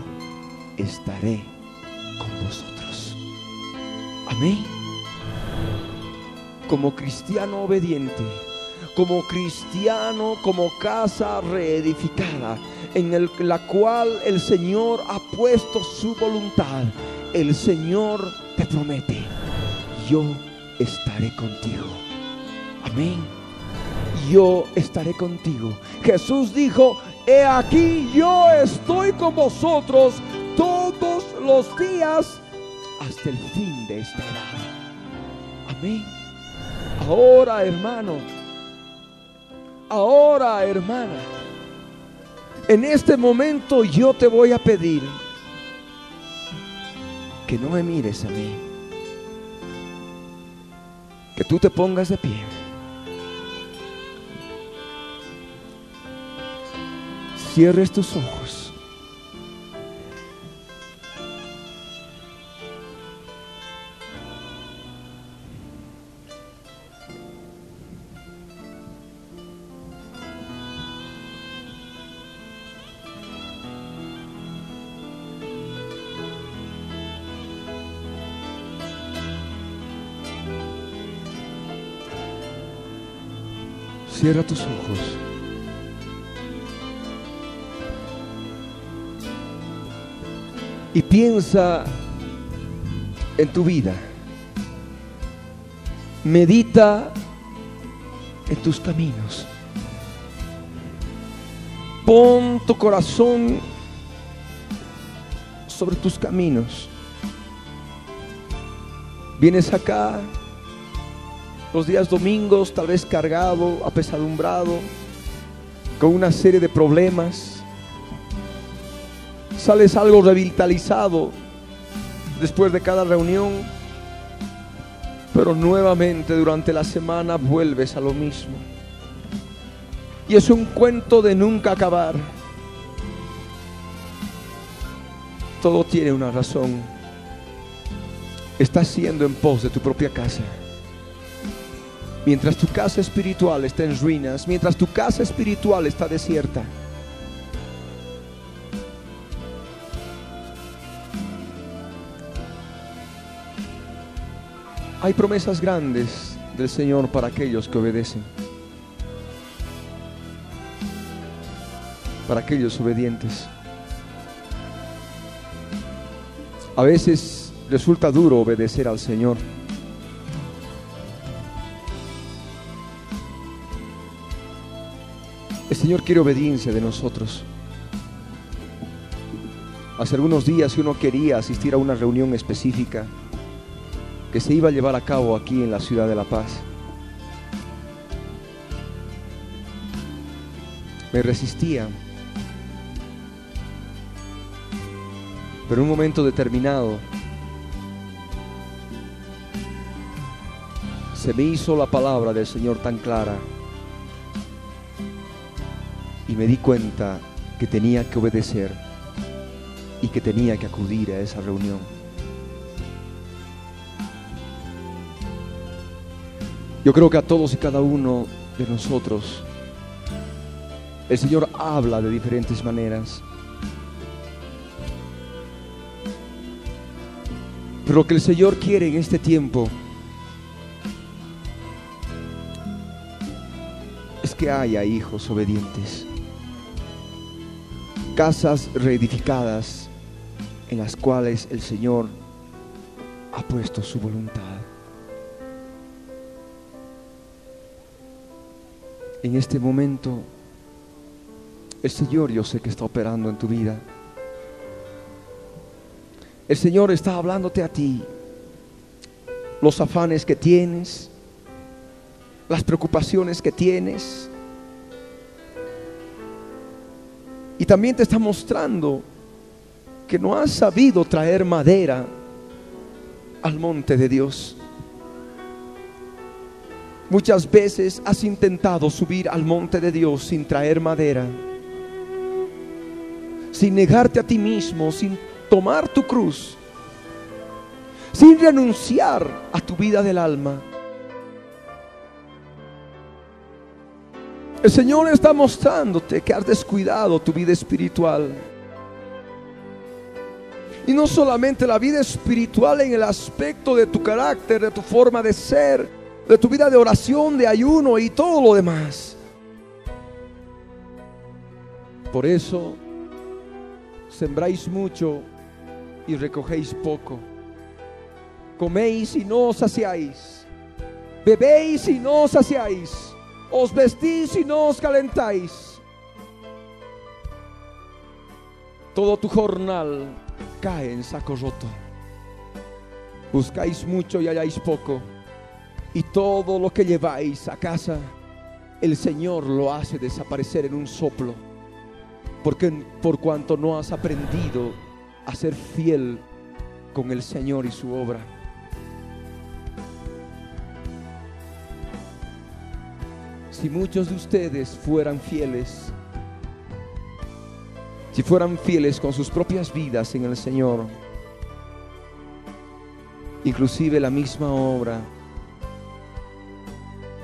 [SPEAKER 2] estaré con vosotros. Amén. Como cristiano obediente, como cristiano, como casa reedificada, en la cual el Señor ha puesto su voluntad, el Señor te promete, yo estaré contigo. Amén. Yo estaré contigo. Jesús dijo, he aquí yo estoy con vosotros todos los días hasta el fin de esta edad. Amén. Ahora, hermano, ahora, hermana, en este momento yo te voy a pedir que no me mires a mí, que tú te pongas de pie. Cierres tus ojos. Cierra tus ojos. Y piensa en tu vida. Medita en tus caminos. Pon tu corazón sobre tus caminos. Vienes acá los días domingos, tal vez cargado, apesadumbrado, con una serie de problemas. Sales algo revitalizado después de cada reunión, pero nuevamente durante la semana vuelves a lo mismo. Y es un cuento de nunca acabar. Todo tiene una razón. Estás siendo en pos de tu propia casa. Mientras tu casa espiritual está en ruinas, mientras tu casa espiritual está desierta. Hay promesas grandes del Señor para aquellos que obedecen. Para aquellos obedientes. A veces resulta duro obedecer al Señor. Señor quiere obediencia de nosotros. Hace algunos días uno quería asistir a una reunión específica que se iba a llevar a cabo aquí en la ciudad de La Paz. Me resistía. Pero en un momento determinado se me hizo la palabra del Señor tan clara me di cuenta que tenía que obedecer y que tenía que acudir a esa reunión. Yo creo que a todos y cada uno de nosotros el Señor habla de diferentes maneras. Pero lo que el Señor quiere en este tiempo es que haya hijos obedientes casas reedificadas en las cuales el Señor ha puesto su voluntad. En este momento, el Señor yo sé que está operando en tu vida. El Señor está hablándote a ti. Los afanes que tienes, las preocupaciones que tienes, Y también te está mostrando que no has sabido traer madera al monte de Dios. Muchas veces has intentado subir al monte de Dios sin traer madera, sin negarte a ti mismo, sin tomar tu cruz, sin renunciar a tu vida del alma. El Señor está mostrándote que has descuidado tu vida espiritual. Y no solamente la vida espiritual en el aspecto de tu carácter, de tu forma de ser, de tu vida de oración, de ayuno y todo lo demás. Por eso sembráis mucho y recogéis poco. Coméis y no os saciáis. Bebéis y no os saciáis os vestís y no os calentáis. Todo tu jornal cae en saco roto. Buscáis mucho y halláis poco. Y todo lo que lleváis a casa, el Señor lo hace desaparecer en un soplo. Porque por cuanto no has aprendido a ser fiel con el Señor y su obra. Si muchos de ustedes fueran fieles, si fueran fieles con sus propias vidas en el Señor, inclusive la misma obra,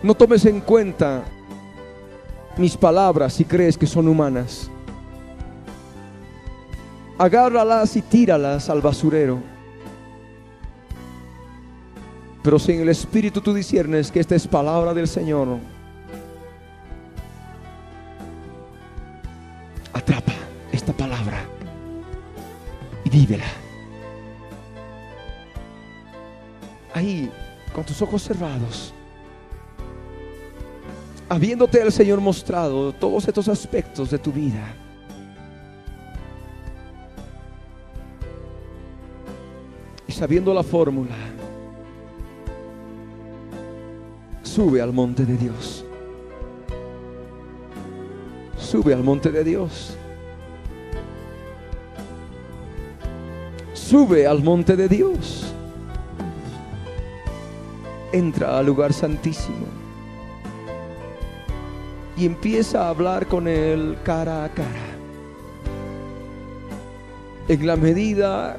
[SPEAKER 2] no tomes en cuenta mis palabras si crees que son humanas. Agárralas y tíralas al basurero. Pero si en el Espíritu tú disiernes que esta es palabra del Señor, atrapa esta palabra y vívela. Ahí, con tus ojos cerrados, habiéndote el Señor mostrado todos estos aspectos de tu vida. Y sabiendo la fórmula, sube al monte de Dios sube al monte de Dios. Sube al monte de Dios. Entra al lugar santísimo. Y empieza a hablar con Él cara a cara. En la medida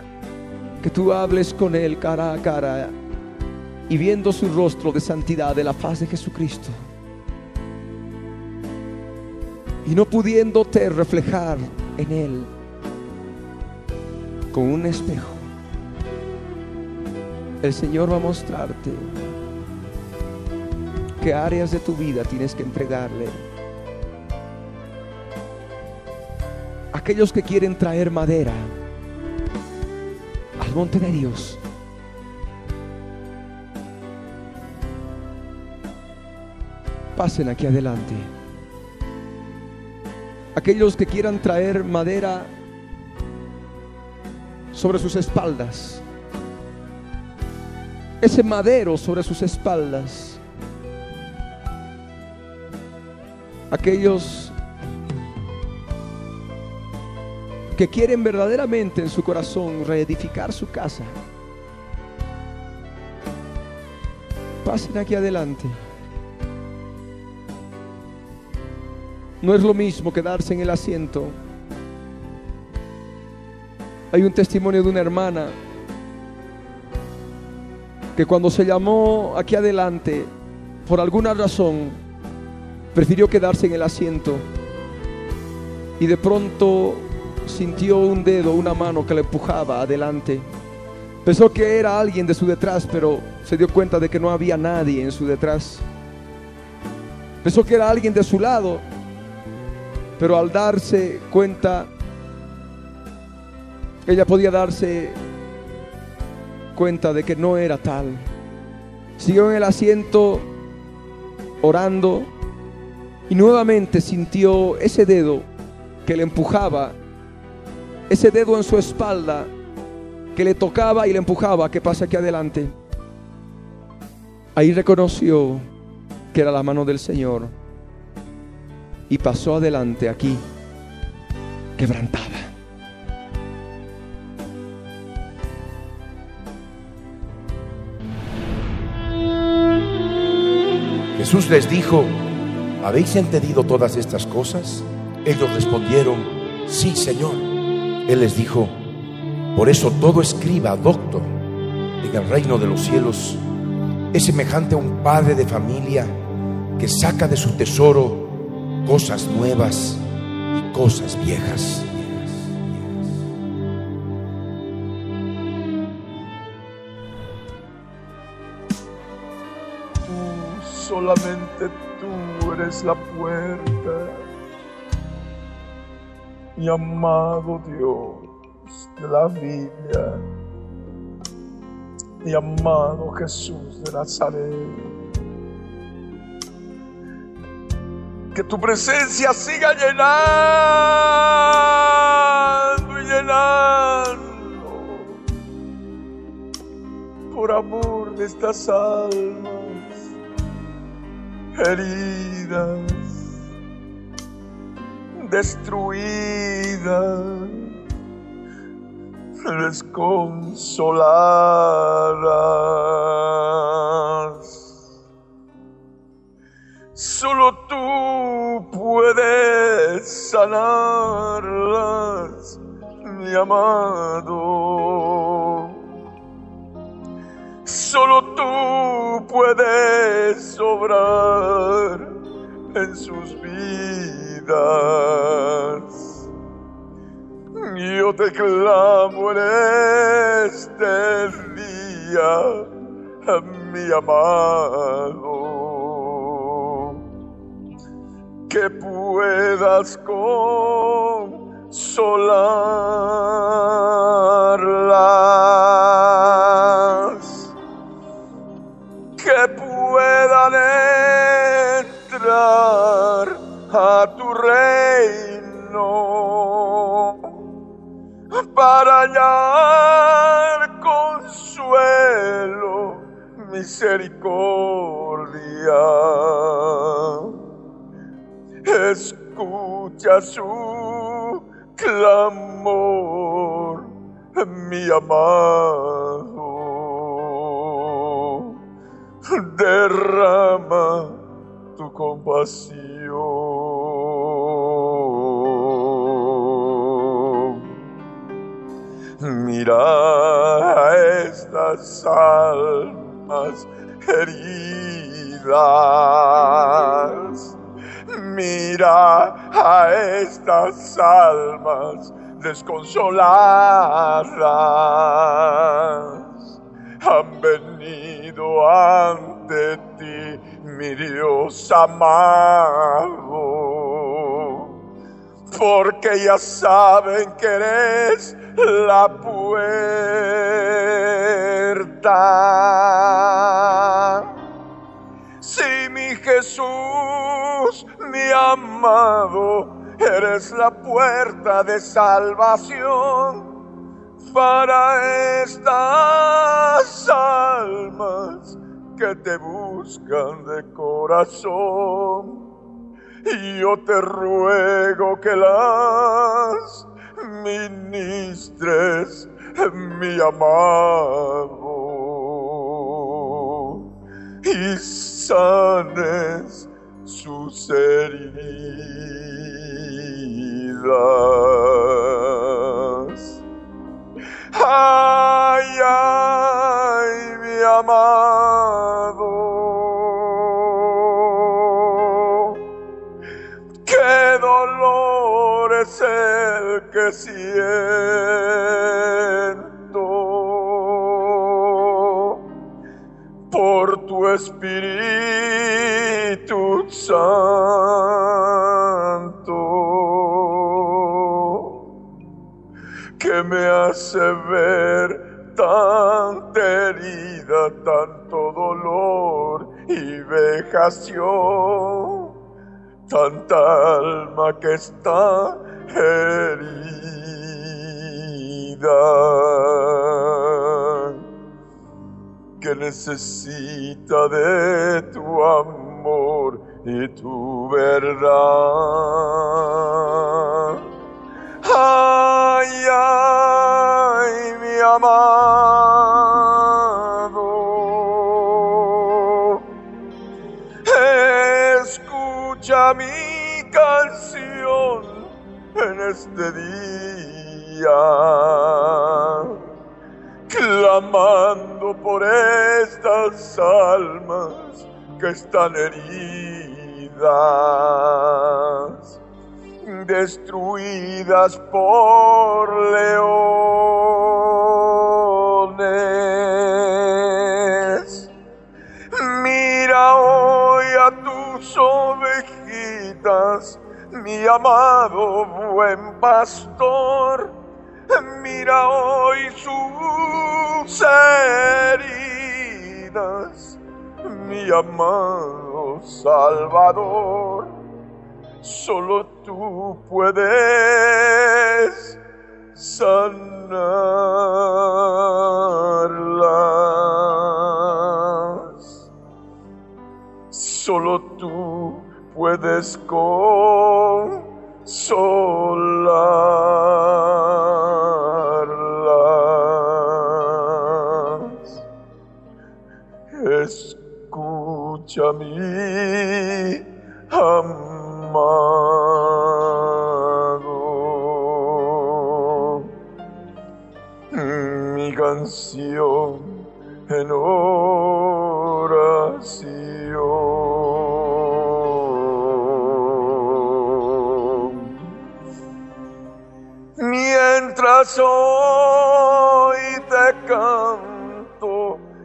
[SPEAKER 2] que tú hables con Él cara a cara y viendo su rostro de santidad de la faz de Jesucristo y no pudiéndote reflejar en Él con un espejo, el Señor va a mostrarte qué áreas de tu vida tienes que entregarle. Aquellos que quieren traer madera al monte de Dios. Pasen aquí adelante. Aquellos que quieran traer madera sobre sus espaldas, ese madero sobre sus espaldas, aquellos que quieren verdaderamente en su corazón reedificar su casa, pasen aquí adelante. No es lo mismo quedarse en el asiento. Hay un testimonio de una hermana que cuando se llamó aquí adelante, por alguna razón, prefirió quedarse en el asiento y de pronto sintió un dedo, una mano que le empujaba adelante. Pensó que era alguien de su detrás, pero se dio cuenta de que no había nadie en su detrás. Pensó que era alguien de su lado, pero al darse cuenta, ella podía darse cuenta de que no era tal. Siguió en el asiento orando y nuevamente sintió ese dedo que le empujaba ese dedo en su espalda que le tocaba y le empujaba que pase aquí adelante. Ahí reconoció que era la mano del Señor y pasó adelante aquí, quebrantada.
[SPEAKER 3] Jesús les dijo, ¿habéis entendido todas estas cosas? Ellos respondieron, sí, Señor. Él les dijo, por eso todo escriba, doctor, en el reino de los cielos es semejante a un padre de familia que saca de su tesoro cosas nuevas y cosas viejas.
[SPEAKER 4] Tú, solamente tú eres la puerta mi amado Dios de la Biblia, mi amado Jesús de Nazaret. Que tu presencia siga llenando y llenando por amor de estas almas heridas destruida, desconsoladas. Solo tú puedes sanarlas, mi amado. Solo tú puedes obrar en sus vidas yo te clamo en este día, mi amado, que puedas consolarlas, que puedan entrar a tu reino para hallar consuelo, misericordia. Escucha su clamor, mi amado. Derrama tu compasión. Mira a estas almas heridas. Mira a estas almas desconsoladas. Han venido ante ti, mi Dios amado, porque ya saben que eres la puerta. Si mi Jesús, mi amado, eres la puerta de salvación para estas almas que te buscan de corazón. Y yo te ruego que las ministres, mi amado, y sanes sus heridas. Ay, ay, mi amado. Qué dolor es el que siento por tu Espíritu Santo que me hace ver tanta herida, tanto dolor y vejación, tanta alma que está herida, que necesita de tu amor y tu verdad. Ay, ay, mi amado, escucha mi canción en este día, clamando por estas almas que están heridas destruidas por leones. Mira hoy a tus ovejitas, mi amado buen pastor. Mira hoy sus heridas, mi amado Salvador solo tú puedes sanarlas. Solo tú puedes consolarlas. Escucha mi amado, mi canción en oración. Mientras hoy te canto,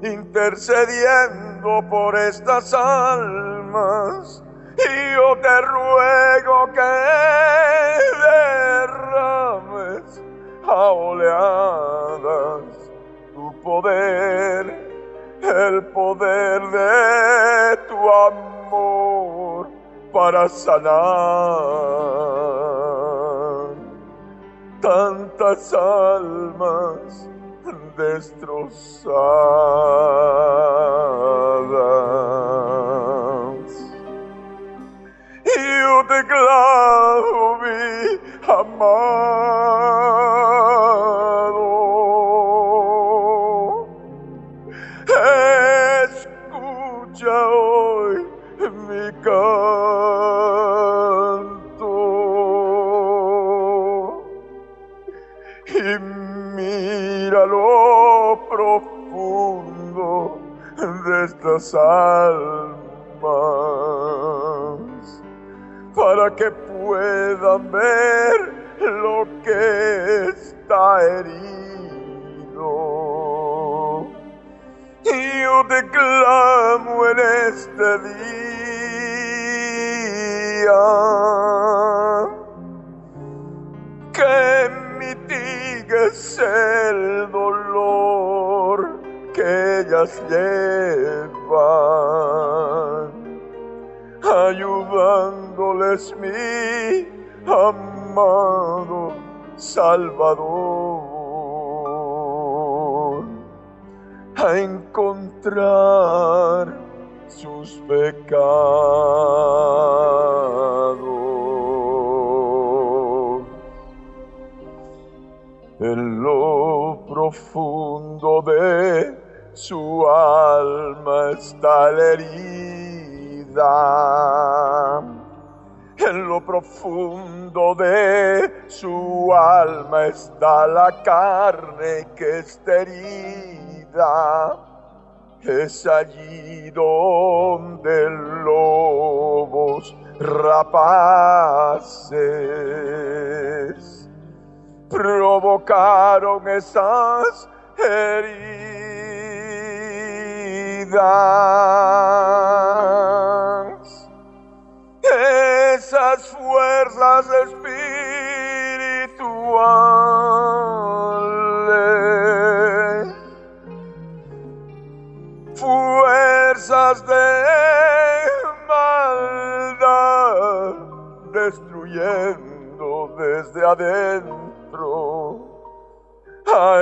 [SPEAKER 4] intercediendo por estas almas, y yo te ruego que derrames a oleadas tu poder, el poder de tu amor para sanar tantas almas destrozadas. Clamo, mi amado. De estas almas para que puedan ver lo que está herido. Yo te clamo en este día que mitigues el dolor que ellas llevan, ayudándoles mi amado Salvador, a encontrar sus pecados. En lo profundo está la herida. En lo profundo de su alma está la carne que está herida. Es allí donde lobos rapaces provocaron esas heridas. Esas fuerzas espirituales. Fuerzas de maldad destruyendo desde adentro a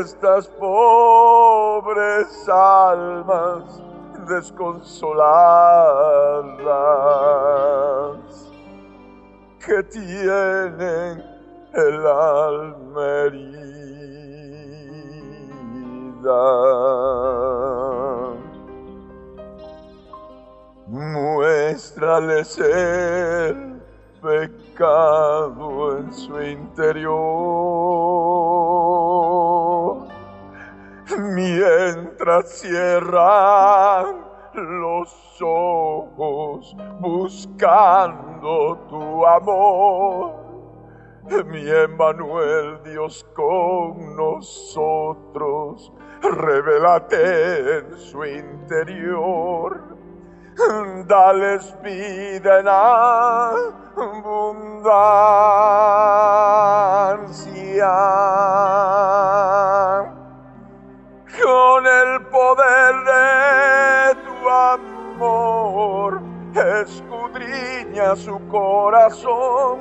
[SPEAKER 4] estas pobres almas desconsoladas que tienen el alma herida. Muéstrales el en su interior. Mientras cierran los ojos buscando tu amor. Mi Emmanuel, Dios con nosotros, revélate en su interior dales vida en abundancia. Con el poder de tu amor, escudriña su corazón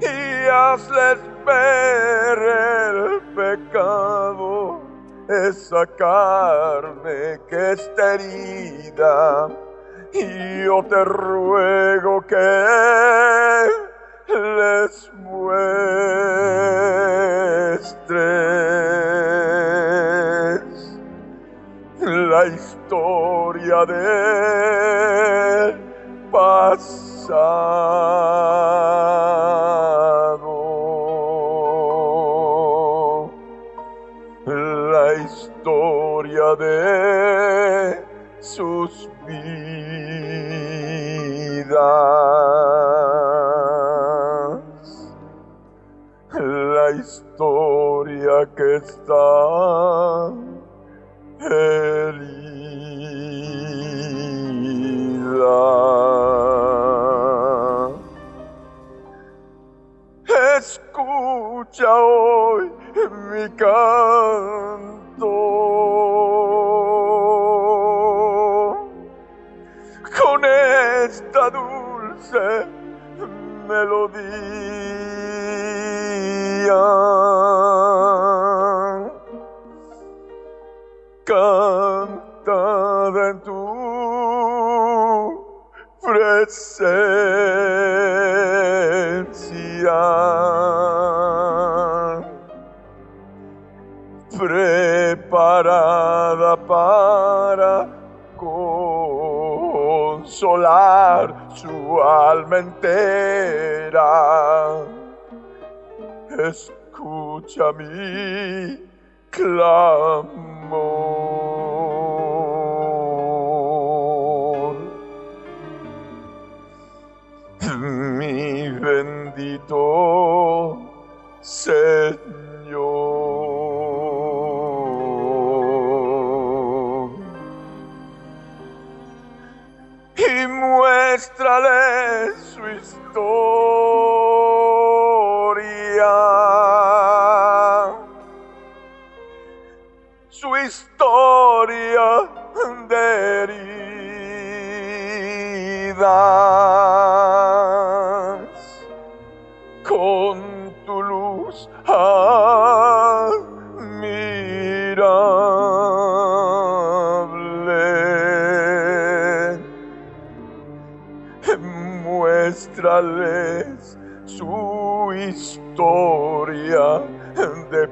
[SPEAKER 4] y hazles ver el pecado, esa carne que está herida y yo te ruego que les muestres la historia del pasado, la historia de sus vidas, la historia que está herida. Escucha hoy mi canto esta dulce melodía. Cantada en tu presencia. Preparada para consolar su alma entera. Escucha mi clamor. Mi bendito Señor. Muéstrale su historia. Su historia de heridas.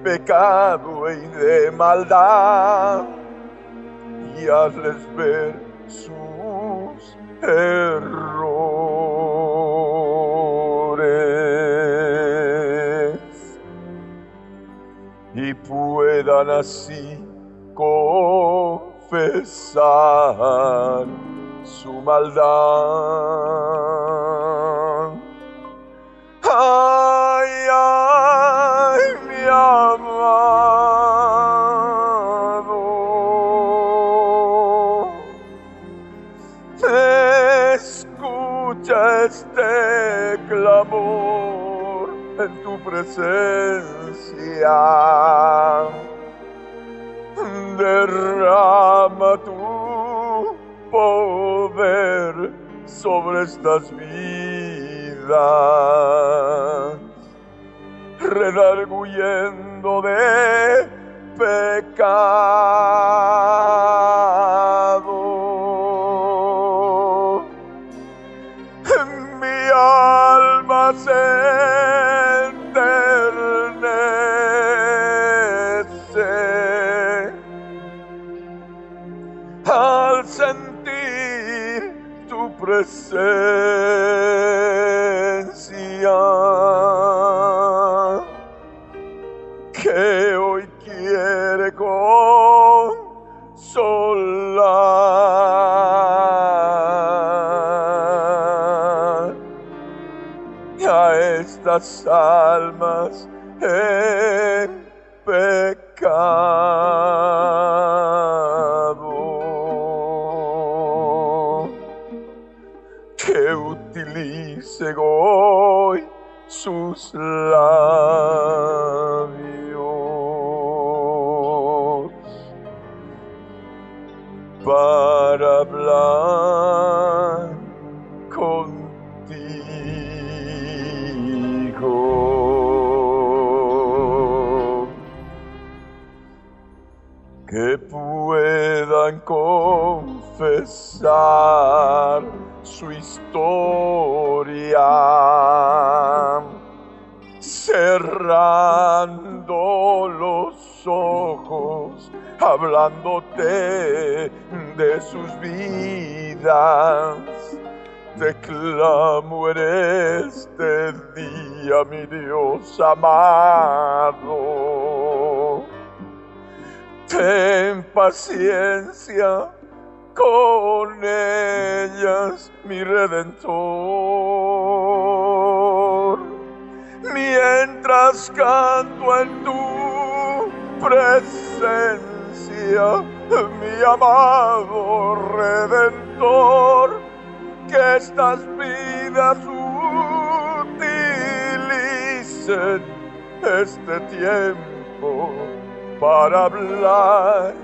[SPEAKER 4] Pecado y de maldad y hazles ver sus errores y puedan así confesar su maldad. Clamor en tu presencia. Derrama tu poder sobre estas vidas, redarguyendo de pecado. Estas almas en pecado. Que utilice hoy sus de sus vidas. Te clamo en este día, mi Dios amado ten paciencia con ellas, mi redentor. Mientras canto en tu presencia, mi amado redentor, que estas vidas utilicen este tiempo para hablar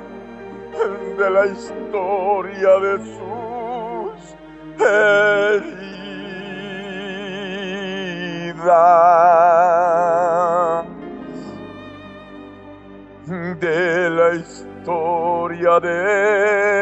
[SPEAKER 4] de la historia de sus heridas, historia de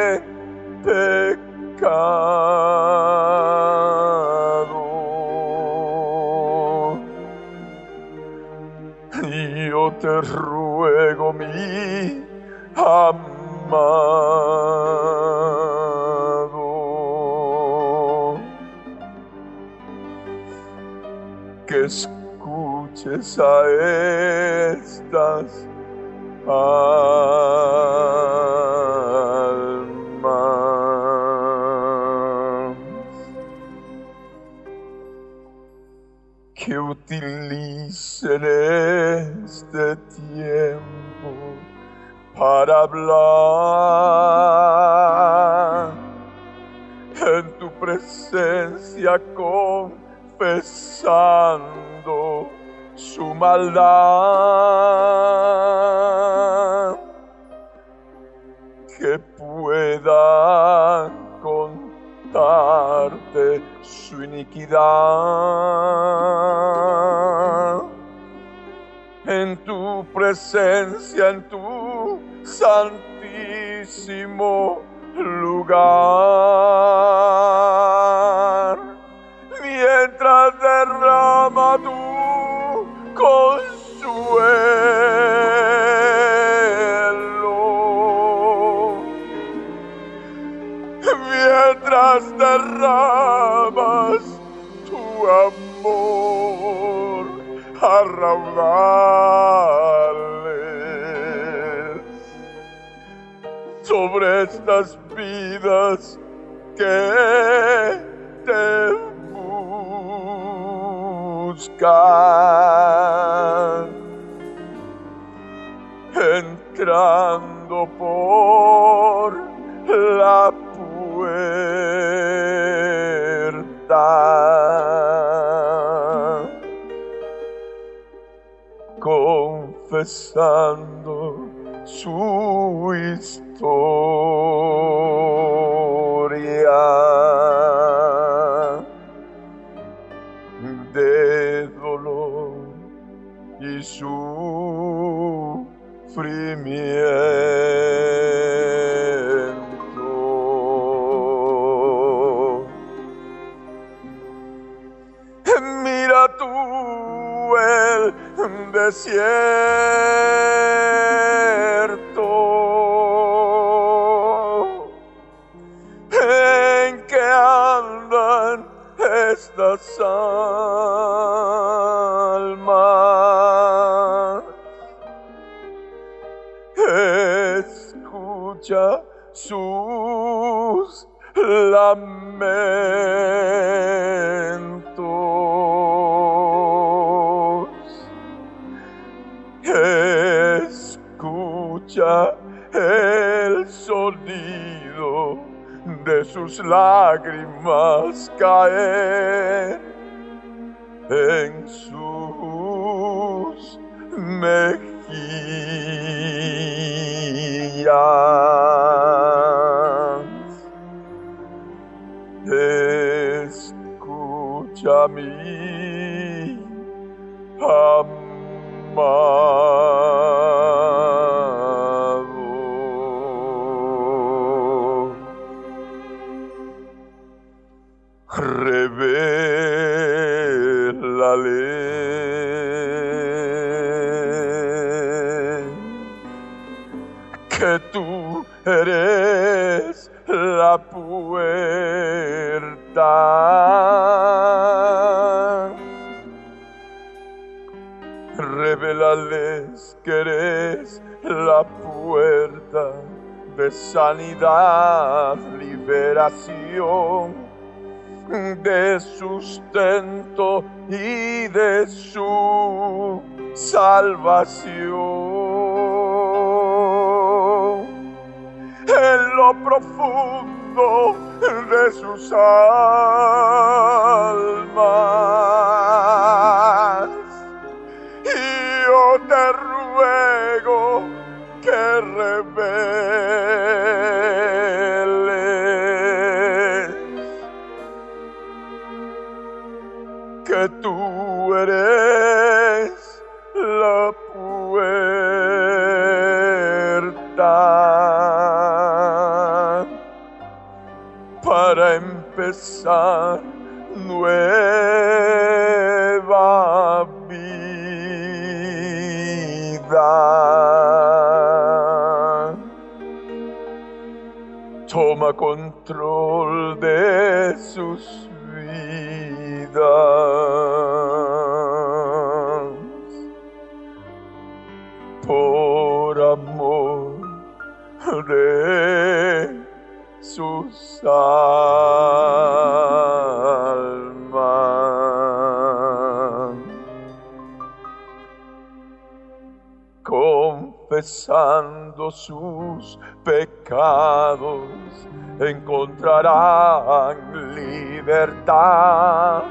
[SPEAKER 4] sobre estas vidas que te buscan, entrando por la confesando su historia de dolor y sufrimiento. Desierto en que andan estas almas. Sus lágrimas caer en sus sanidad, liberación de sustento y de su salvación. En lo profundo de sus. Toma control de sus vidas. Por amor de sus almas. Confesando sus pecados, encontrarán libertad,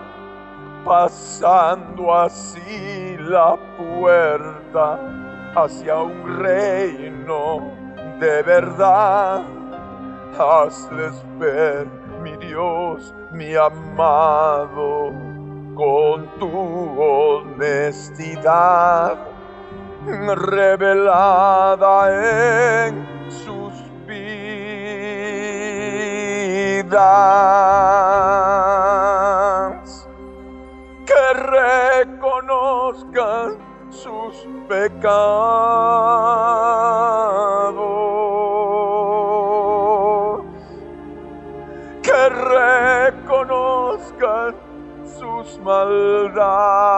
[SPEAKER 4] pasando así la puerta hacia un reino de verdad. Hazles ver, mi Dios, mi amado, con tu honestidad revelada en que reconozcan sus pecados, que reconozcan sus maldades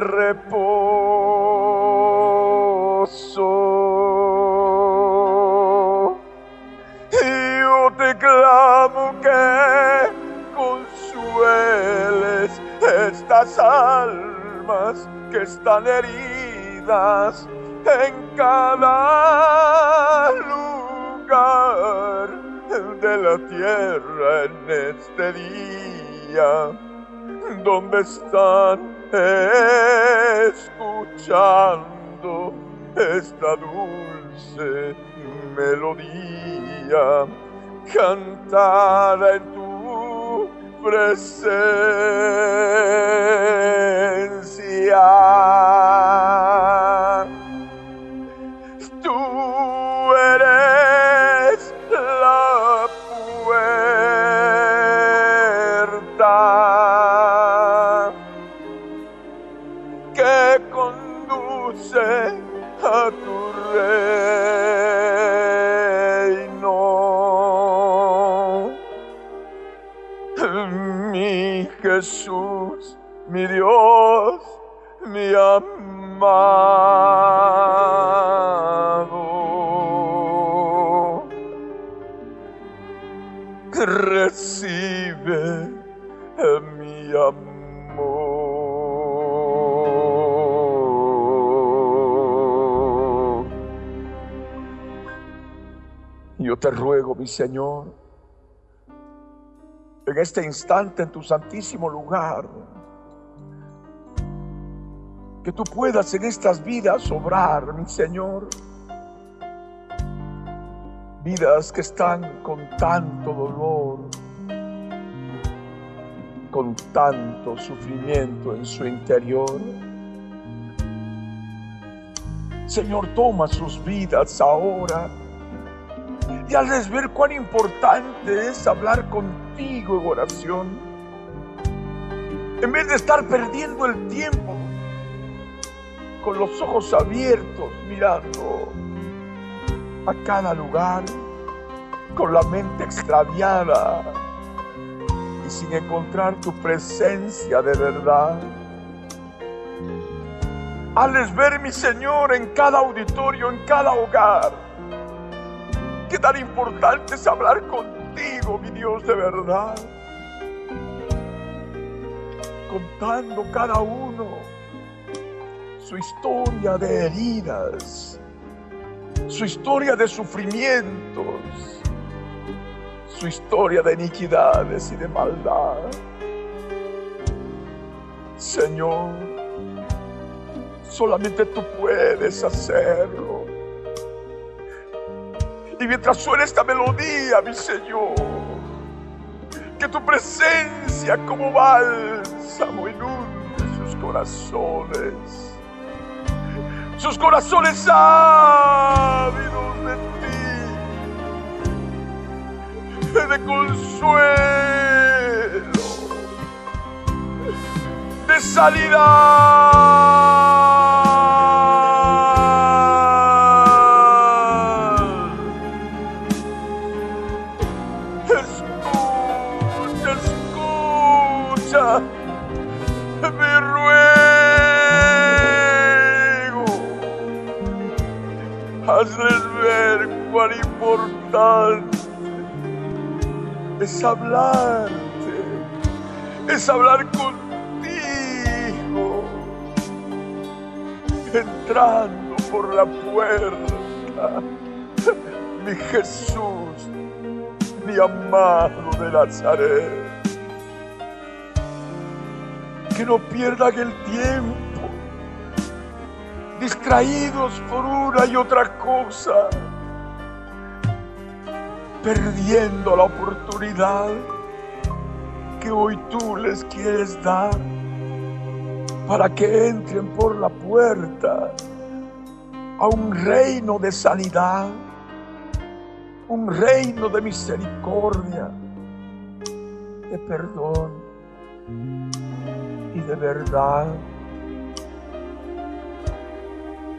[SPEAKER 4] reposo. Yo te clamo que consueles estas almas que están heridas en cada lugar de la tierra en este día donde están escuchando esta dulce melodía cantada en tu presencia. Recibe mi amor. Yo te ruego, mi Señor, en este instante en tu santísimo lugar, que tú puedas en estas vidas obrar, mi Señor. Vidas que están con tanto dolor, con tanto sufrimiento en su interior. Señor, toma sus vidas ahora y hazles ver cuán importante es hablar contigo en oración. En vez de estar perdiendo el tiempo con los ojos abiertos mirando a cada lugar, con la mente extraviada y sin encontrar tu presencia de verdad. Hazles ver, mi Señor, en cada auditorio, en cada hogar, que tan importante es hablar contigo, mi Dios de verdad. Contando cada uno su historia de heridas, su historia de sufrimientos, su historia de iniquidades y de maldad. Señor, solamente tú puedes hacerlo. Y mientras suena esta melodía, mi Señor, Que tu presencia como bálsamo inunde sus corazones. Sus corazones ávidos de ti. De consuelo. De sanidad. Ver cuán importante es hablarte, es hablar contigo, entrando por la puerta, mi Jesús, mi amado de Nazaret. Que no pierdan el tiempo, distraídos por una y otra cosa, perdiendo la oportunidad que hoy tú les quieres dar para que entren por la puerta a un reino de sanidad, un reino de misericordia, de perdón y de verdad.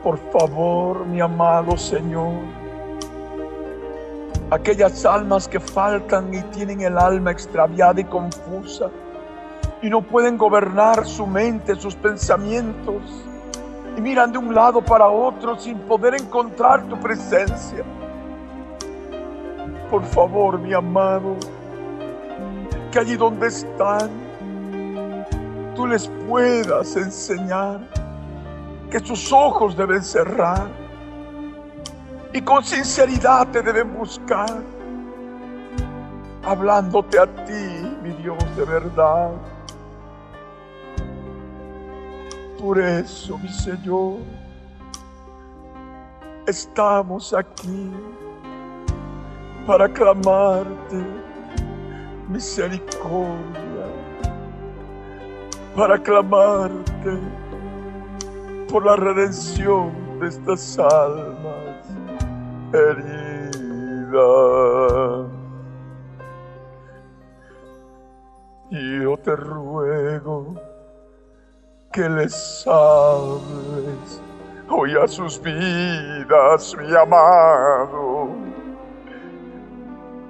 [SPEAKER 4] Por favor, mi amado Señor, aquellas almas que faltan y tienen el alma extraviada y confusa y no pueden gobernar su mente, sus pensamientos y miran de un lado para otro sin poder encontrar tu presencia. Por favor, mi amado, que allí donde están, tú les puedas enseñar que sus ojos deben cerrar y con sinceridad te deben buscar, hablándote a ti, mi Dios de verdad. Por eso, mi Señor, estamos aquí para clamarte misericordia, para clamarte por la redención de estas almas heridas. Yo te ruego que les hables hoy a sus vidas, mi amado,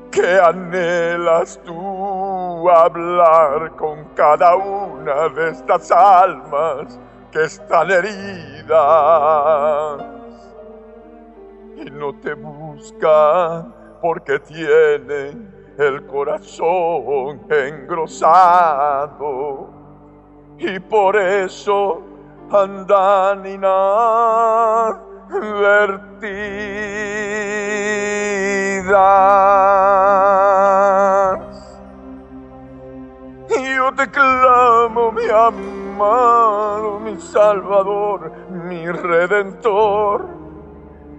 [SPEAKER 4] que anhelas tú hablar con cada una de estas almas que están heridas y no te buscan porque tienen el corazón engrosado y por eso andan inadvertidas. Yo te clamo, mi mi salvador, mi redentor,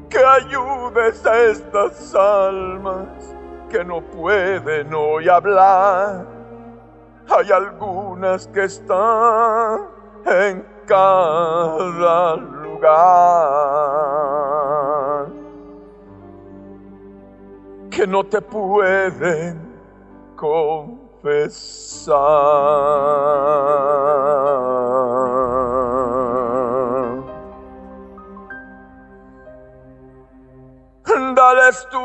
[SPEAKER 4] que ayudes a estas almas que no pueden hoy hablar. Hay algunas que están en cada lugar que no te pueden confesar. Dales tú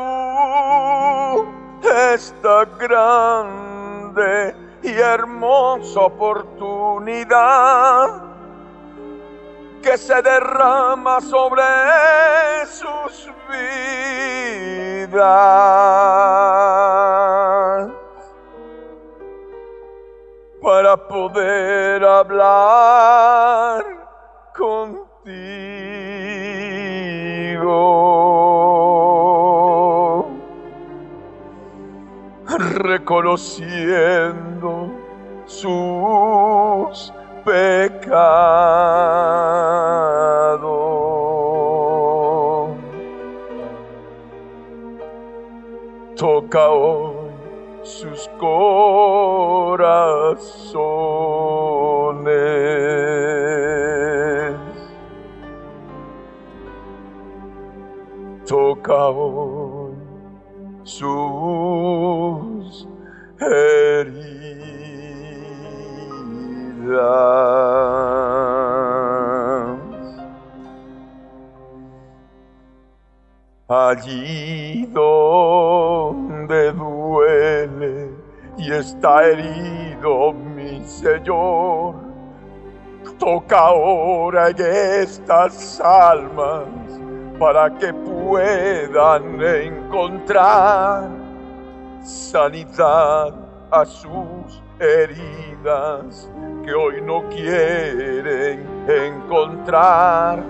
[SPEAKER 4] esta grande y hermosa oportunidad que se derrama sobre sus vidas para poder hablar contigo, reconociendo sus pecados. Toca sus corazones. Toca hoy sus heridas. Allí donde y está herido mi Señor, toca ahora en estas almas para que puedan encontrar sanidad a sus heridas que hoy no quieren encontrar,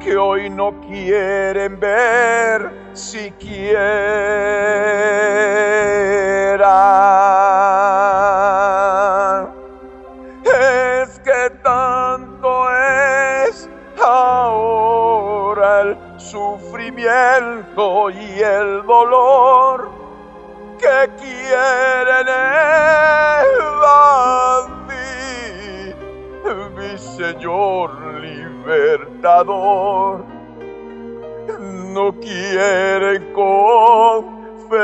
[SPEAKER 4] que hoy no quieren ver siquiera. Y el dolor que quieren evadir, mi Señor libertador, no quiere confesar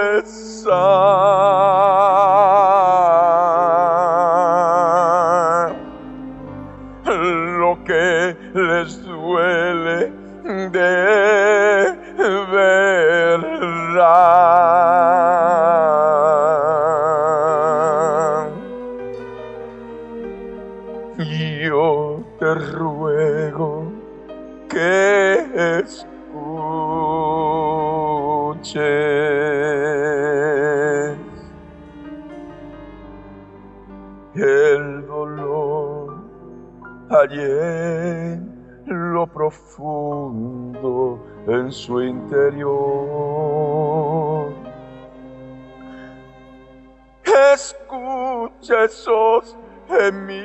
[SPEAKER 4] profundo en su interior. Escucha esos gemidos.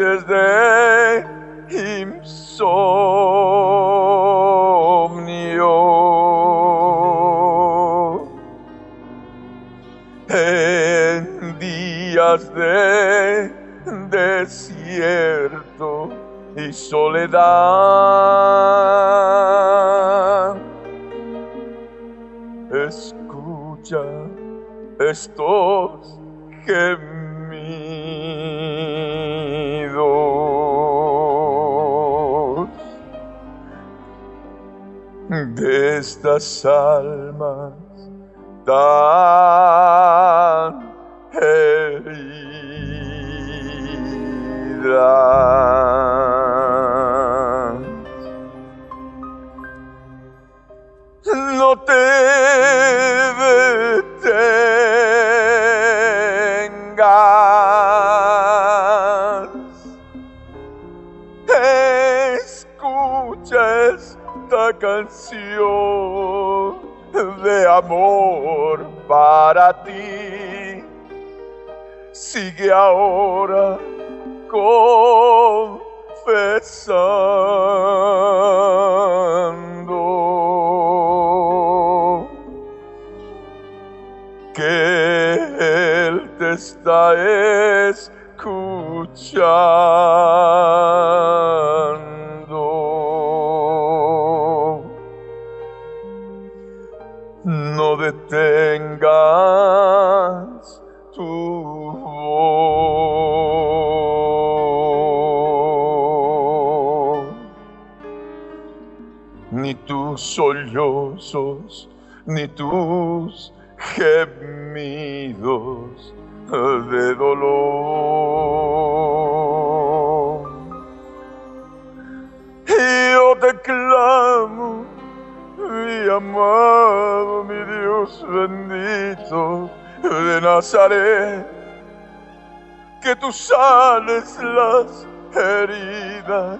[SPEAKER 4] Noches de insomnio. En días de desierto y soledad. Estas almas tan heridas. No te detengas. Escucha esta canción amor para ti. Sigue ahora confesando ni tus gemidos de dolor. Yo te clamo, mi amado, mi Dios bendito de Nazaret, que tú sales las heridas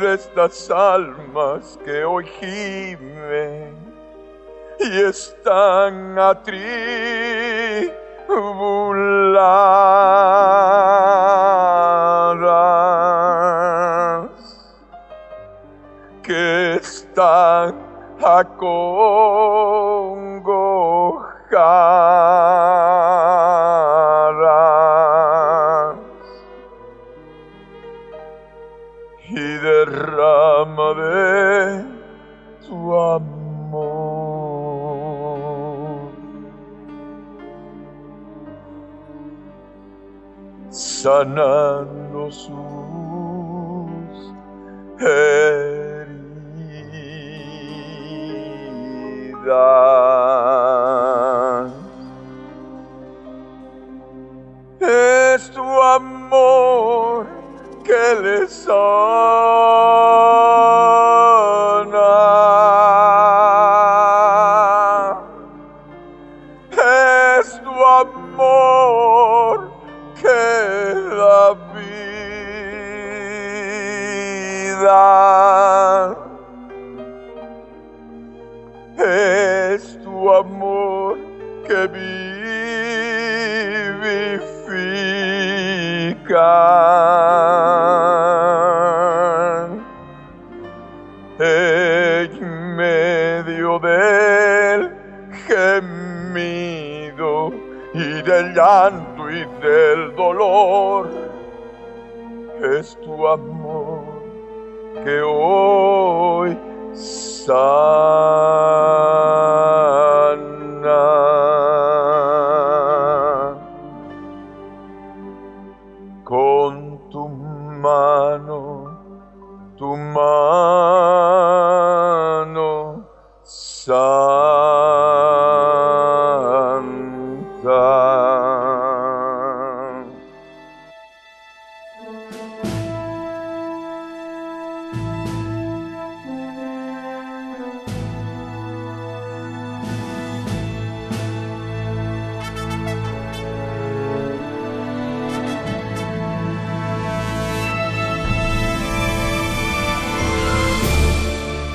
[SPEAKER 4] de estas almas que hoy gimen y están atribuladas,